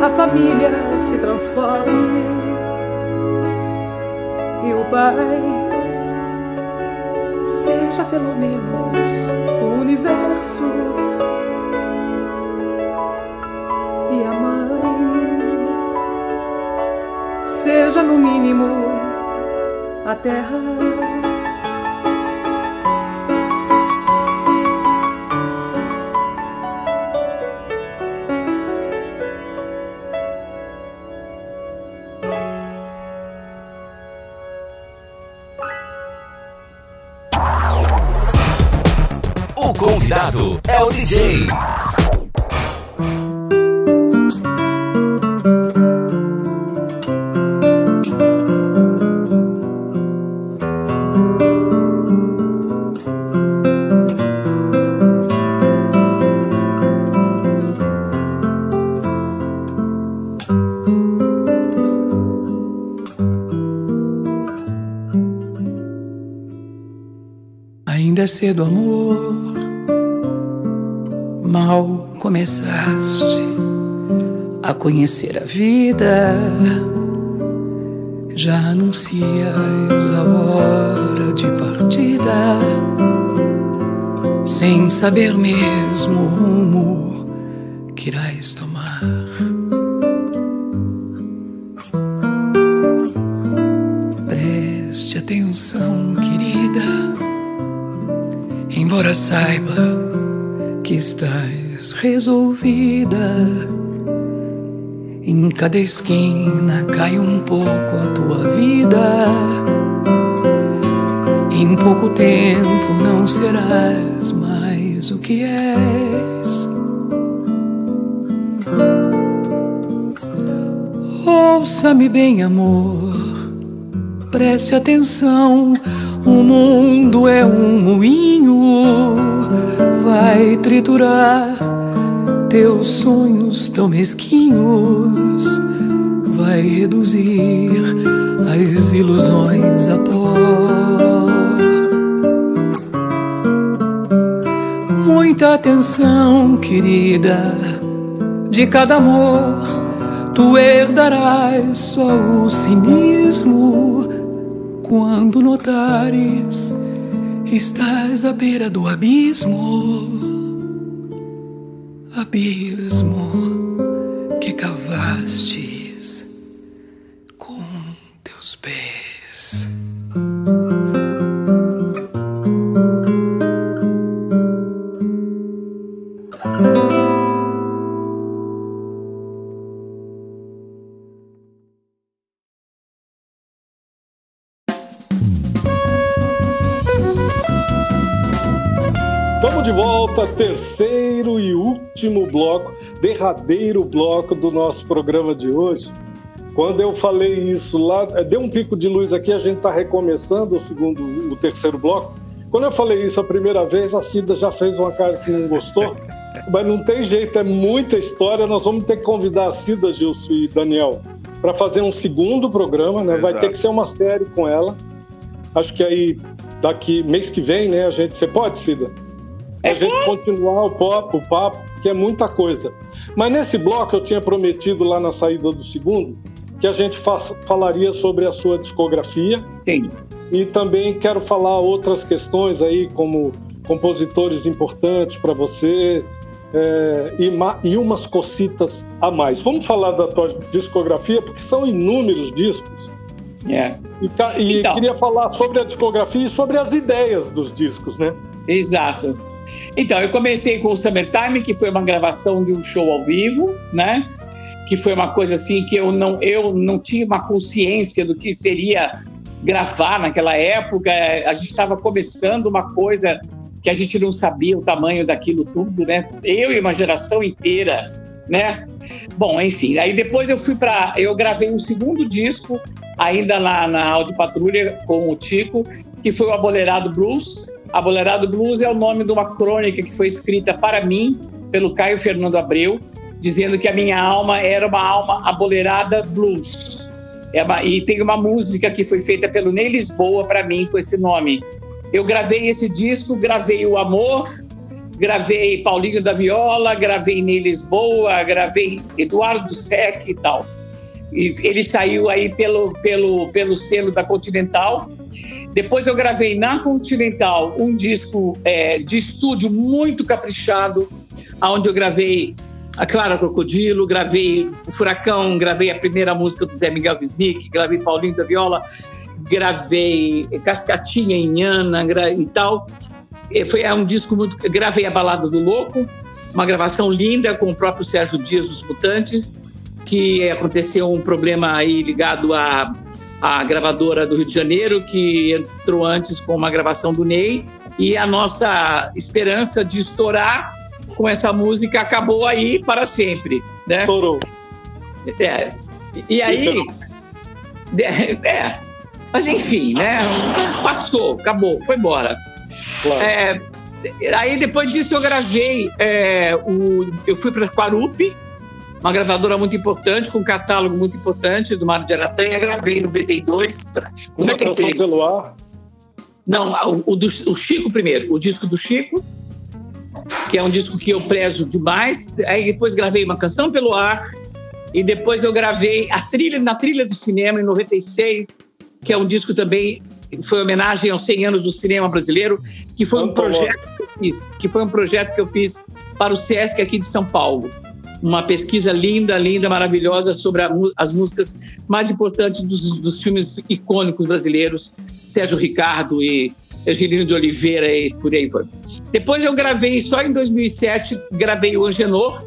a família se transforme e o pai seja pelo menos o universo seja no mínimo a terra. O convidado é o DJ. É cedo, amor. Mal começaste a conhecer a vida, já anuncias a hora de partida, sem saber mesmo saiba que estás resolvida. Em cada esquina cai um pouco a tua vida. Em pouco tempo não serás mais o que és. Ouça-me bem, amor, preste atenção o mundo é um moinho, vai triturar teus sonhos tão mesquinhos, vai reduzir as ilusões a pó. Muita atenção, querida, de cada amor tu herdarás só o cinismo quando notares, estás à beira do abismo, abismo último bloco, derradeiro bloco do nosso programa de hoje. Quando eu falei isso lá, é, deu um pico de luz aqui, a gente está recomeçando o segundo, o terceiro bloco. Quando eu falei isso a primeira vez, a Cida já fez uma cara que não gostou. [LAUGHS] Mas não tem jeito, é muita história. Nós vamos ter que convidar a Cida, Gilson e Daniel para fazer um segundo programa, né? Vai ter que ser uma série com ela. Acho que aí daqui mês que vem, né? A gente, você pode, Cida? É a gente continuar o papo, o papo, que é muita coisa. Mas nesse bloco eu tinha prometido lá na saída do segundo que a gente fa falaria sobre a sua discografia. Sim. E também quero falar outras questões aí, como compositores importantes para você é, e, e umas cocitas a mais. Vamos falar da tua discografia, porque são inúmeros discos. É. E, e então. queria falar sobre a discografia e sobre as ideias dos discos, né? Exato. Então, eu comecei com o Summertime, que foi uma gravação de um show ao vivo, né? Que foi uma coisa assim que eu não, eu não tinha uma consciência do que seria gravar naquela época. A gente estava começando uma coisa que a gente não sabia o tamanho daquilo tudo, né? Eu e uma geração inteira, né? Bom, enfim, aí depois eu fui para. Eu gravei um segundo disco, ainda lá na Audio Patrulha, com o Tico, que foi o Abolerado Blues, Abolerado Blues é o nome de uma crônica que foi escrita para mim pelo Caio Fernando Abreu, dizendo que a minha alma era uma alma abolerada blues. É uma, e tem uma música que foi feita pelo Ney Lisboa para mim com esse nome. Eu gravei esse disco, gravei O Amor, gravei Paulinho da Viola, gravei Ney Lisboa, gravei Eduardo Sec e tal. E ele saiu aí pelo, pelo, pelo selo da Continental depois eu gravei na Continental um disco é, de estúdio muito caprichado, onde eu gravei a Clara Crocodilo, gravei o Furacão, gravei a primeira música do Zé Miguel Wisnik, gravei Paulinho da Viola, gravei Cascatinha em Ana e tal. E foi é um disco muito. Gravei a Balada do Louco, uma gravação linda com o próprio Sérgio Dias dos Mutantes, que aconteceu um problema aí ligado a a gravadora do Rio de Janeiro, que entrou antes com uma gravação do Ney, e a nossa esperança de estourar com essa música acabou aí para sempre, né? Estourou. É. E aí, é, é, mas enfim, né? Passou, acabou, foi embora. Claro. É, aí depois disso eu gravei, é, o, eu fui para Quarupi, uma gravadora muito importante, com um catálogo muito importante do Mário de Aratanha, gravei no BT2. Uma canção 93. pelo ar. Não, o, o do o Chico primeiro, o disco do Chico, que é um disco que eu prezo demais. Aí depois gravei uma canção pelo ar e depois eu gravei a trilha na trilha do cinema em 96, que é um disco também foi homenagem aos 100 anos do cinema brasileiro, que foi um projeto que eu fiz, que foi um projeto que eu fiz para o SESC aqui de São Paulo. Uma pesquisa linda, linda, maravilhosa sobre a as músicas mais importantes dos, dos filmes icônicos brasileiros, Sérgio Ricardo e Angelino de Oliveira e por aí foi. Depois eu gravei, só em 2007, gravei o Angenor,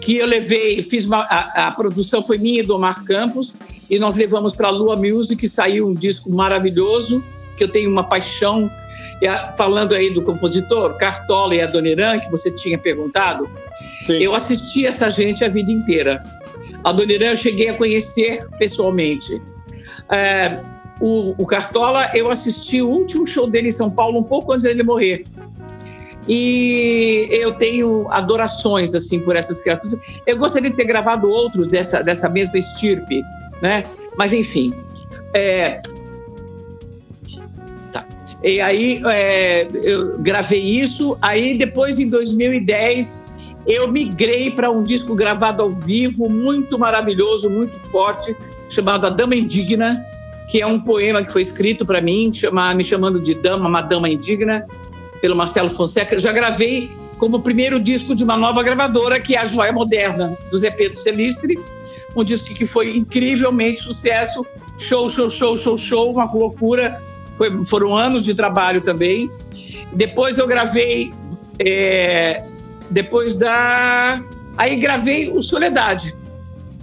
que eu levei, fiz uma, a, a produção foi minha e do Omar Campos, e nós levamos para a Lua Music, saiu um disco maravilhoso, que eu tenho uma paixão, a- falando aí do compositor, Cartola e Adoniran, que você tinha perguntado, Eu assisti essa gente a vida inteira. A Adoniran eu cheguei a conhecer pessoalmente. É, o, o Cartola, eu assisti o último show dele em São Paulo, um pouco antes dele morrer. E eu tenho adorações assim por essas criaturas. Eu gostaria de ter gravado outros dessa, dessa mesma estirpe, né? Mas enfim. É... Tá. E aí é, eu gravei isso. Aí depois, em 2010, eu migrei para um disco gravado ao vivo, muito maravilhoso, muito forte, chamado A Dama Indigna, que é um poema que foi escrito para mim, chama, me chamando de Dama, uma Dama Indigna, pelo Marcelo Fonseca. Eu já gravei como primeiro disco de uma nova gravadora, que é a Joia Moderna, do Zé Pedro Celistre, um disco que foi incrivelmente sucesso, show, show, show, show, show, uma loucura. Foi, foram anos de trabalho também. Depois eu gravei, é, depois da... Aí gravei o Soledade,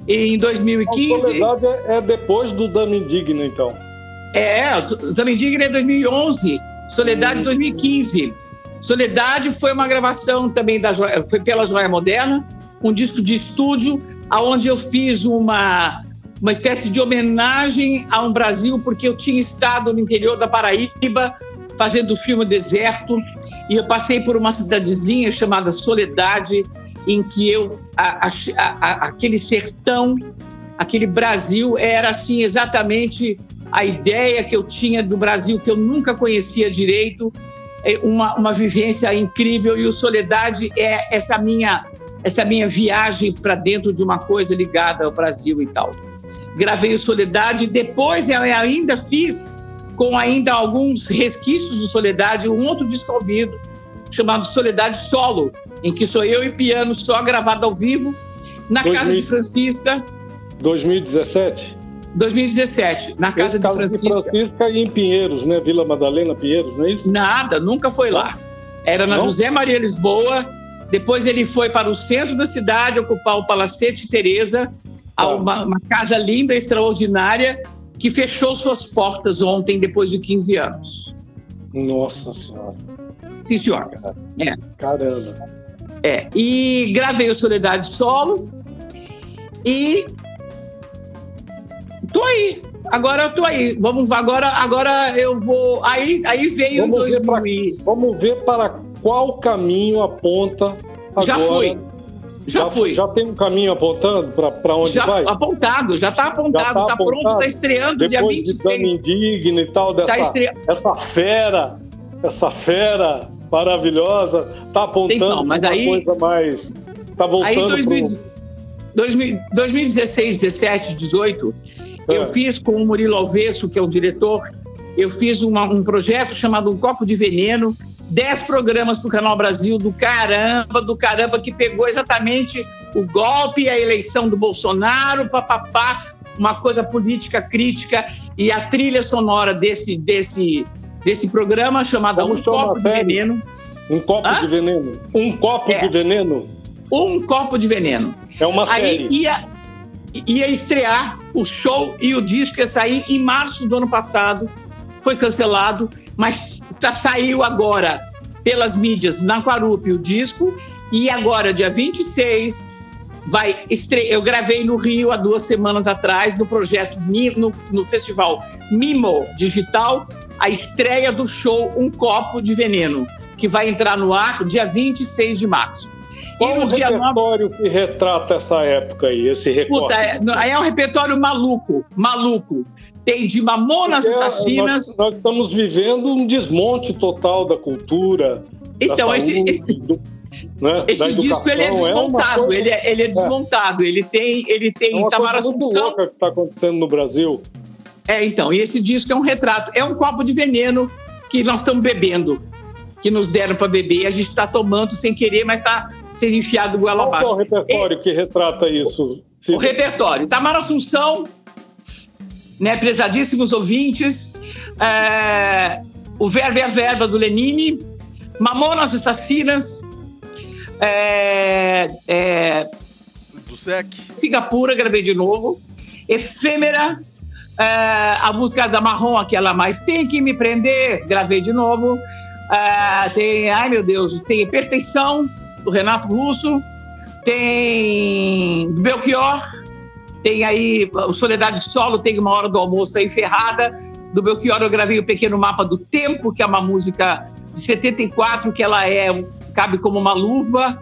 em A 2015. Soledade é é depois do Dama Indigna, então. É, o Também Digna é 2011, Soledade 2015. Soledade foi uma gravação também da Joia, foi pela Joia Moderna, um disco de estúdio, aonde eu fiz uma uma espécie de homenagem a um Brasil porque eu tinha estado no interior da Paraíba fazendo o filme Deserto e eu passei por uma cidadezinha chamada Soledade em que eu a- a- a- aquele sertão, aquele Brasil era assim exatamente a ideia que eu tinha do Brasil, que eu nunca conhecia direito, é uma, uma vivência incrível e o Soledade é essa minha, essa minha viagem para dentro de uma coisa ligada ao Brasil e tal. Gravei o Soledade, depois eu ainda fiz, com ainda alguns resquícios do Soledade, um outro disco ao vivo, chamado Soledade Solo, em que sou eu e piano só gravado ao vivo, na Dois casa mil- de Francisca, 2017? 2017, na casa de caso Francisca. de Francisca e em Pinheiros, né? Vila Madalena, Pinheiros, não é isso? Nada, nunca foi lá. Era na Não? José Maria Lisboa. Depois ele foi para o centro da cidade ocupar o Palacete Teresa, Tá. uma, uma casa linda, extraordinária, que fechou suas portas ontem, depois de 15 anos. Nossa Senhora. Sim, senhor. Caramba. É. E gravei o Soledade Solo. E tô aí. Agora eu tô aí. Vamos agora, agora eu vou. Aí, aí veio em Vamos ver pra- 2000. Vamos ver para qual caminho aponta agora. Já fui. Já, fui. Já tem um caminho apontando para onde Já vai? apontado, já está apontado, Já tá está pronto, apontado? está estreando dia Depois de Dama 26. Indigna e tal, dessa, Tá estre... essa fera, essa fera maravilhosa, tá apontando Então, mas aí- coisa mais. Tá voltando Aí 2000, pro- 2000, 2016, 17, 18, eu É. fiz com o Murilo Alvesso, que é o diretor, eu fiz uma- um projeto chamado Um Copo de Veneno, 10 programas para o Canal Brasil, do caramba, do caramba, que pegou exatamente o golpe, a eleição do Bolsonaro, papapá, uma coisa política crítica, e a trilha sonora desse, desse, desse programa, chamada Como Um Copo de? Veneno. Um copo Hã? de veneno. Um copo É. de veneno Um Copo de Veneno. é uma Aí série. ia, ia estrear o show e o disco ia sair em março do ano passado. Foi cancelado. mas tá, saiu agora pelas mídias na Quarupi o disco, e agora, dia 26, vai estre... eu gravei no Rio há duas semanas atrás, no projeto, no, no festival Mimo Digital, a estreia do show Um Copo de Veneno, que vai entrar no ar dia 26 de março. Qual e no o dia repertório 9... que retrata essa época aí, esse recorte? Puta, é, é um repertório maluco, maluco. Tem de Mamonas Porque Assassinas... Nós, nós, estamos vivendo um desmonte total da cultura, Então, da esse, esse, do, né, esse disco ele é desmontado, é coisa... ele, é, ele é, é desmontado, é. ele tem, ele tem é uma coisa muito Assunção. louca que está acontecendo no Brasil. É, então, e esse disco é um retrato, é um copo de veneno que nós estamos bebendo, que nos deram para beber, a gente está tomando sem querer, mas está sendo enfiado goela abaixo. Qual é o repertório e, que retrata isso? O, o repertório, Tamara Assunção, né, prezadíssimos ouvintes, é, o Verbo e a Verba do Lenine, Mamonas Assassinas, é, é, do SEC. Singapura, gravei de novo. Efêmera, é, a música da Marrom, aquela mais Tem que me prender, gravei de novo. É, tem, ai meu Deus, tem Perfeição, do Renato Russo. Tem Belchior, tem aí o Soledade Solo, tem uma hora do almoço aí ferrada. Do Belchior eu gravei o Pequeno Mapa do Tempo, que é uma música de 74, que ela é cabe como uma luva.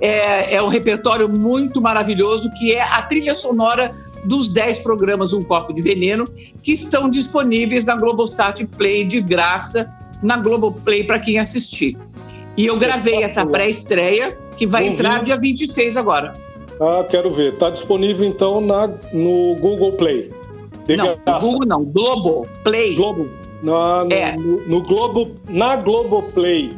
É, é um repertório muito maravilhoso que é a trilha sonora dos 10 programas Um Copo de Veneno, que estão disponíveis na Globosat Play de graça, na Globoplay para quem assistir. E eu gravei essa pré-estreia, que vai entrar dia 26 agora. Ah, quero ver. Está disponível então na, no Google Play. De não, graça. Google não, Globo Play. Globo. Na, é. no, no Globo, na Globoplay.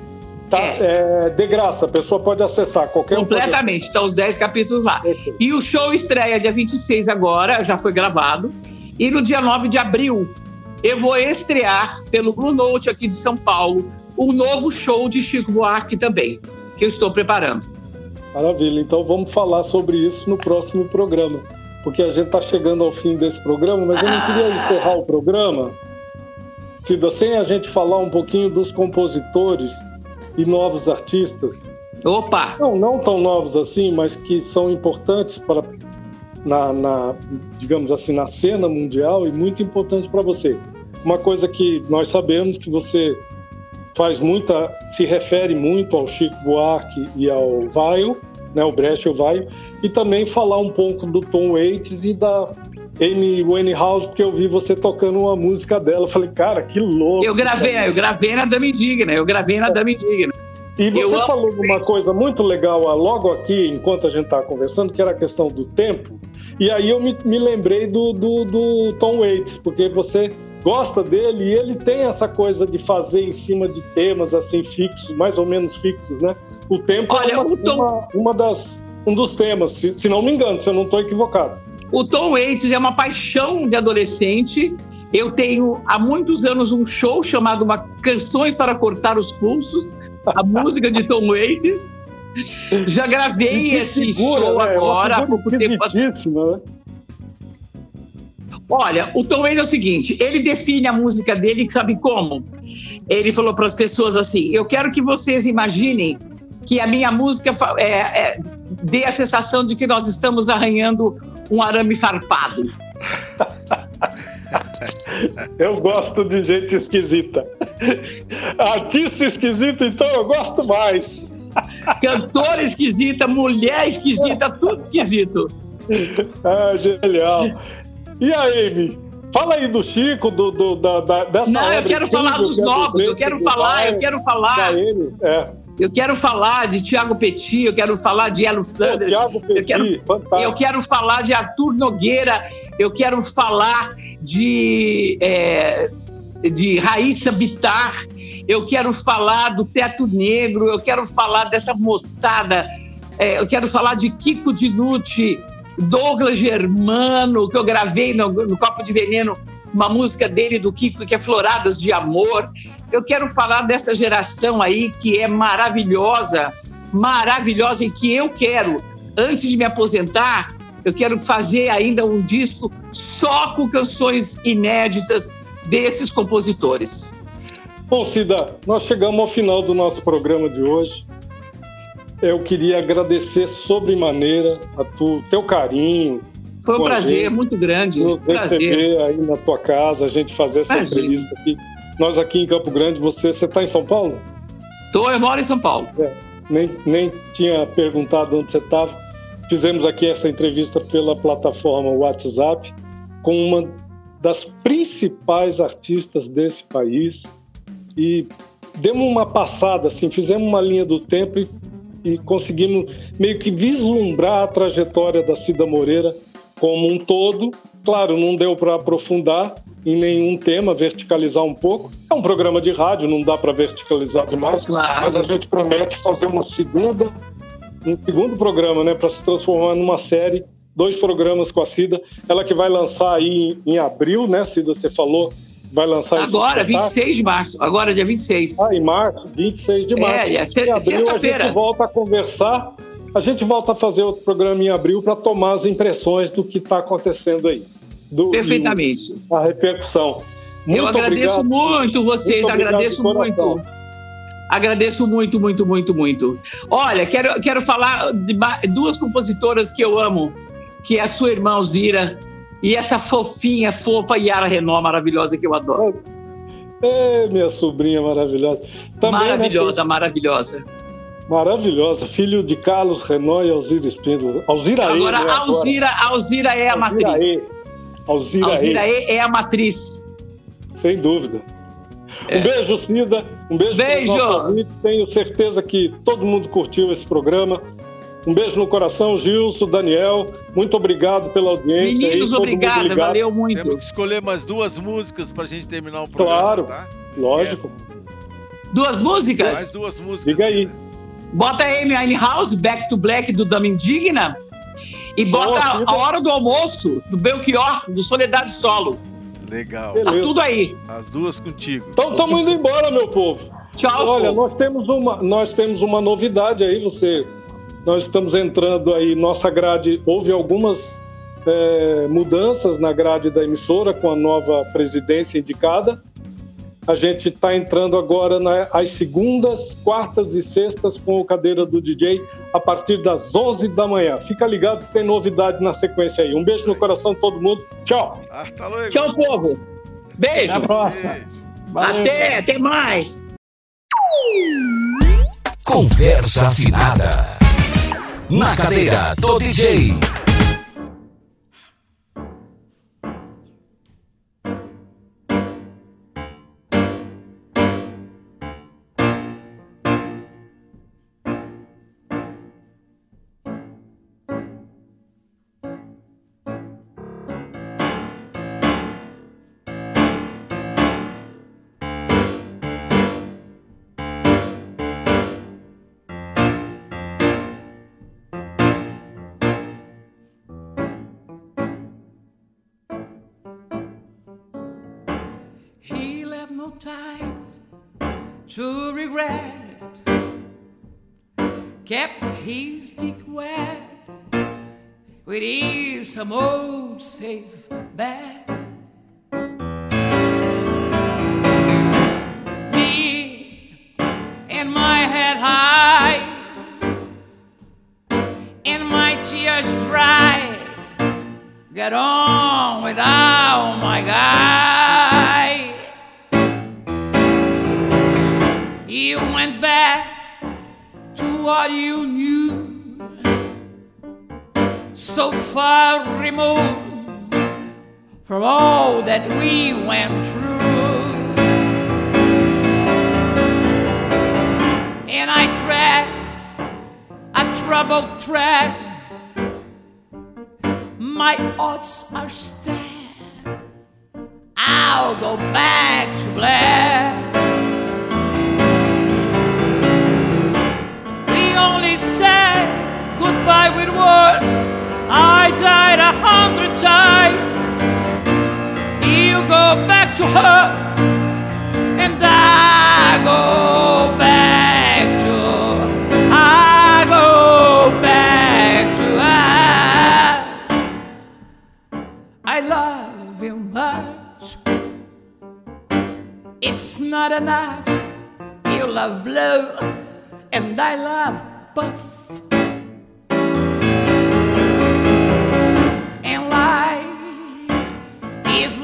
Tá, é. é. de graça, a pessoa pode acessar qualquer Completamente, um estão os 10 capítulos lá. E o show estreia dia 26 agora, já foi gravado. E no dia 9 de abril, eu vou estrear pelo Blue Note aqui de São Paulo um novo show de Chico Buarque também, que eu estou preparando. Maravilha, então vamos falar sobre isso no próximo programa, porque a gente está chegando ao fim desse programa, mas eu não queria ah. encerrar o programa, Cida, sem a gente falar um pouquinho dos compositores e novos artistas. Opa! Não, não tão novos assim, mas que são importantes para na, na digamos assim na cena mundial e muito importantes para você. Uma coisa que nós sabemos que você faz muita, se refere muito ao Chico Buarque e ao Vaio, né, o Brecht e o Vaio, e também falar um pouco do Tom Waits e da Amy Winehouse, porque eu vi você tocando uma música dela. Eu falei, cara, que louco. Eu gravei, eu gravei na Dama Indigna, eu gravei na Dama Indigna. E você eu falou uma coisa muito legal logo aqui, enquanto a gente estava conversando, que era a questão do tempo. E aí eu me, me lembrei do, do, do, Tom Waits, porque você gosta dele e ele tem essa coisa de fazer em cima de temas assim fixos, mais ou menos fixos, né? O tempo Olha, é uma, Tom... uma, uma, das, um dos temas, se, se não me engano, se eu não estou equivocado. O Tom Waits é uma paixão de adolescente. Eu tenho há muitos anos um show chamado uma Canções para Cortar os Pulsos, a [LAUGHS] música de Tom Waits. Já gravei esse figura, show né? agora há pouco tempo. Né? Olha, o Tom Waits é o seguinte: ele define a música dele, sabe como? Ele falou para as pessoas assim: Eu quero que vocês imaginem que a minha música é, é, dê a sensação de que nós estamos arranhando um arame farpado. [LAUGHS] Eu gosto de gente esquisita. Artista esquisito, então eu gosto mais. [LAUGHS] Cantora esquisita, mulher esquisita, tudo esquisito. [LAUGHS] Ah, genial. E a Amy? Fala aí do Chico, do, do da, da, dessa Não, eu quero falar dos novos, eu quero falar, eu quero falar. É. Eu quero falar de Tiago Petit, eu quero falar de Elo Sanders, eu, quero, eu quero falar de Arthur Nogueira, eu quero falar de, é, de Raíssa Bitar, eu quero falar do Teto Negro, eu quero falar dessa moçada, é, eu quero falar de Kiko Dinucci, Douglas Germano, que eu gravei no, no Copo de Veneno, uma música dele, do Kiko, que é Floradas de Amor. Eu quero falar dessa geração aí que é maravilhosa, maravilhosa e que eu quero, antes de me aposentar, eu quero fazer ainda um disco só com canções inéditas desses compositores. Bom, Cida, nós chegamos ao final do nosso programa de hoje. Eu queria agradecer sobremaneira a tu, teu carinho. Foi um prazer gente, muito grande. Nos prazer. aí na tua casa, a gente fazer essa prazer. entrevista aqui. Nós aqui em Campo Grande, você está em São Paulo? Tô, eu moro em São Paulo. É, nem, nem tinha perguntado onde você estava. Fizemos aqui essa entrevista pela plataforma WhatsApp com uma das principais artistas desse país e demos uma passada, assim, fizemos uma linha do tempo e, e conseguimos meio que vislumbrar a trajetória da Cida Moreira como um todo. Claro, não deu para aprofundar em nenhum tema, verticalizar um pouco. É um programa de rádio, não dá para verticalizar demais, claro. mas a gente promete fazer uma segunda, um segundo programa, né, para se transformar numa série, dois programas com a Cida. Ela que vai lançar aí em, em abril, né, Cida? Você falou vai lançar Agora, 26 de março. Agora, dia 26. Ah, em março, 26 de março. É, é sexta-feira. A gente volta a conversar. A gente volta a fazer outro programa em abril para tomar as impressões do que está acontecendo aí. Do, Perfeitamente. a repercussão. Muito Eu agradeço obrigado. muito vocês, muito agradeço muito. Agradeço muito, muito, muito, muito. Olha, quero, quero falar de duas compositoras que eu amo, que é a sua irmã Alzira e essa fofinha, fofa Yara Renault maravilhosa que eu adoro. É, minha sobrinha maravilhosa. Também, né, maravilhosa, né, maravilhosa. Maravilhosa, filho de Carlos Renault e Alzira Espíndola. Alzira Agora, e, né, Alzira, Alzira é a Alzira matriz. E. Alzira, Alzira e. é a matriz. Sem dúvida. É. Um beijo, Cida. Um beijo. Beijo. Tenho certeza que todo mundo curtiu esse programa. Um beijo no coração, Gilson, Daniel. Muito obrigado pela audiência. Meninos, aí, obrigado, valeu muito. Temos que escolher mais duas músicas para a gente terminar o programa. Claro, tá? lógico. Duas músicas? Mais duas músicas. Diga aí. Bota Amy Winehouse, Back to Black, do Dama Indigna. E bota a Hora do Almoço, do Belchior, do Soledade Solo. Legal. Beleza. Tá tudo aí. As duas contigo. Então estamos indo embora, meu povo. Tchau. Olha, nós temos uma, nós temos uma novidade aí, você nós estamos entrando aí, nossa grade, houve algumas é, mudanças na grade da emissora com a nova presidência indicada. A gente está entrando agora nas segundas, quartas e sextas com o Cadeira do DJ a partir das 11 da manhã. Fica ligado que tem novidade na sequência aí. Um beijo no coração de todo mundo. Tchau. Tchau, povo. Beijo. Até a próxima. Até, até mais. Conversa afinada. Na cadeira do DJ. To regret. Kept his dick wet with his some old safe bet. With words. I died a hundred times. You go back to her, and I go back to. I go back to us. I love you much. It's not enough. You love blue, and I love puff.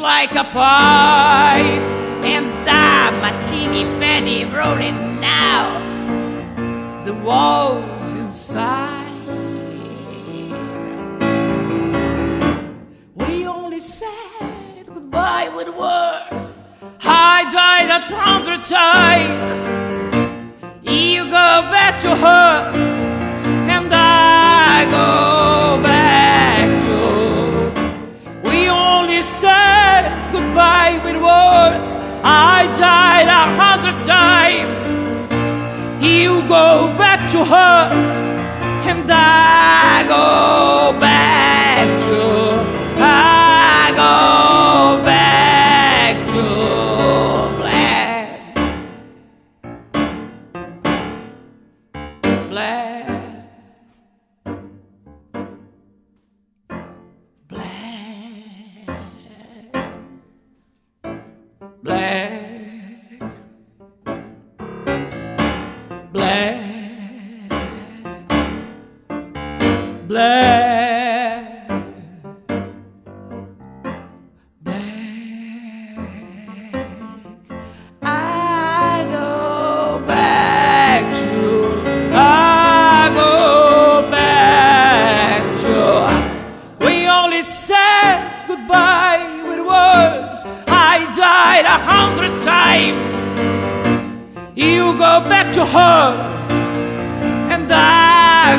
Like a pie, and the martini penny rolling now. The walls inside. We only said goodbye with words. I died a hundred times. You go back to her, I died a hundred times. You go back to her, and I go back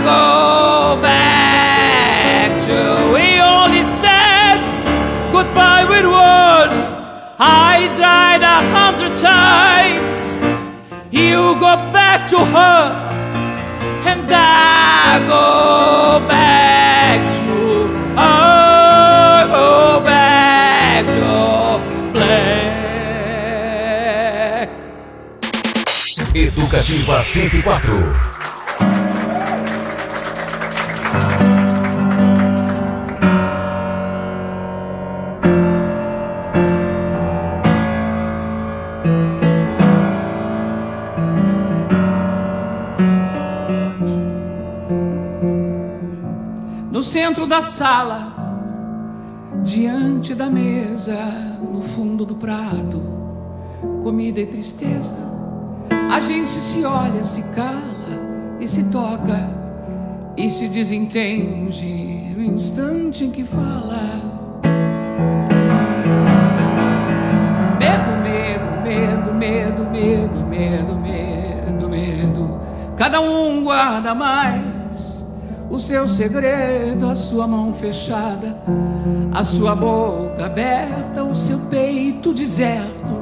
go back to. We only said goodbye with words. I died a hundred times. You go back to her, and I go back to. I go oh, back to black. Educativa 104. Da sala, diante da mesa, no fundo do prato, comida e tristeza. A gente se olha, se cala e se toca e se desentende no instante em que fala. Medo, medo, medo, medo, medo, medo, medo, medo. Cada um guarda mais o seu segredo, a sua mão fechada, a sua boca aberta, o seu peito deserto,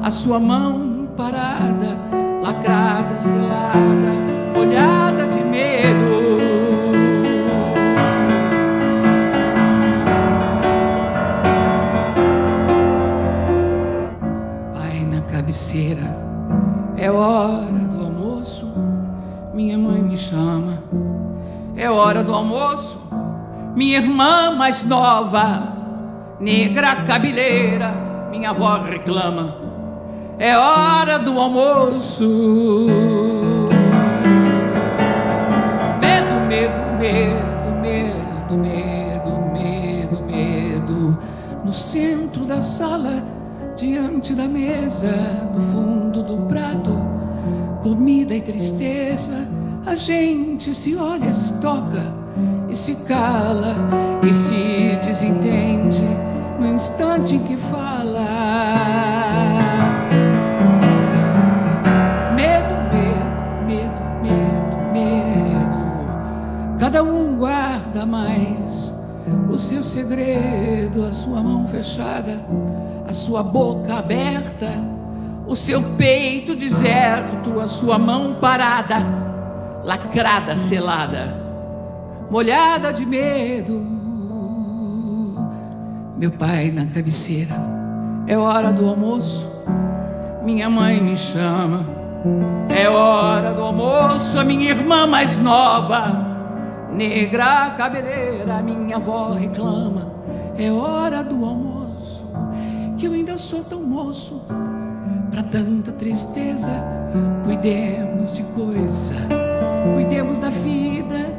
a sua mão parada, lacrada, selada, molhada de medo. Pai na cabeceira, é hora do almoço, minha mãe me chama. É hora do almoço, minha irmã mais nova, negra cabeleira, minha avó reclama. É hora do almoço. Medo, medo, medo, medo, medo, medo, medo. No centro da sala, diante da mesa, no fundo do prato, comida e tristeza. A gente se olha, se toca e se cala e se desentende no instante em que fala. Medo, medo, medo, medo, medo. Cada um guarda mais o seu segredo, a sua mão fechada, a sua boca aberta, o seu peito deserto, a sua mão parada lacrada, selada, molhada de medo. Meu pai na cabeceira, é hora do almoço. Minha mãe me chama, é hora do almoço. A minha irmã mais nova, negra cabeleira, minha avó reclama, é hora do almoço. Que eu ainda sou tão moço para tanta tristeza. Cuidemos de coisa, cuidemos da vida,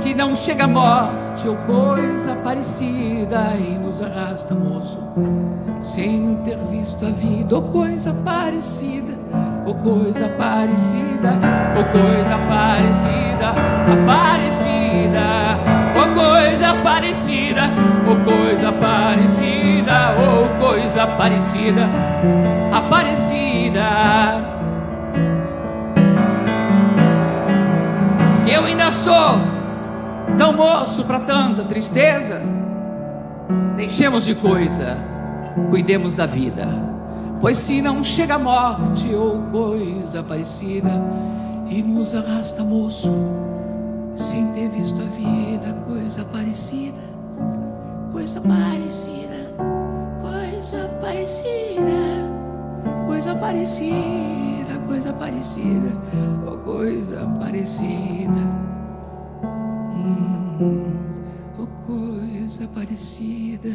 que não chega a morte ou coisa parecida e nos arrasta, moço, sem ter visto a vida ou coisa parecida, ou coisa parecida, ou coisa parecida, parecida ou coisa parecida, ou coisa parecida, ou coisa parecida, aparecida. Eu ainda sou tão moço para tanta tristeza. Deixemos de coisa, cuidemos da vida, pois se não chega a morte ou coisa parecida, e nos arrasta, moço sem ter visto a vida, coisa parecida, coisa parecida, coisa parecida, coisa parecida, coisa parecida, ou coisa parecida. Hum, ou coisa parecida.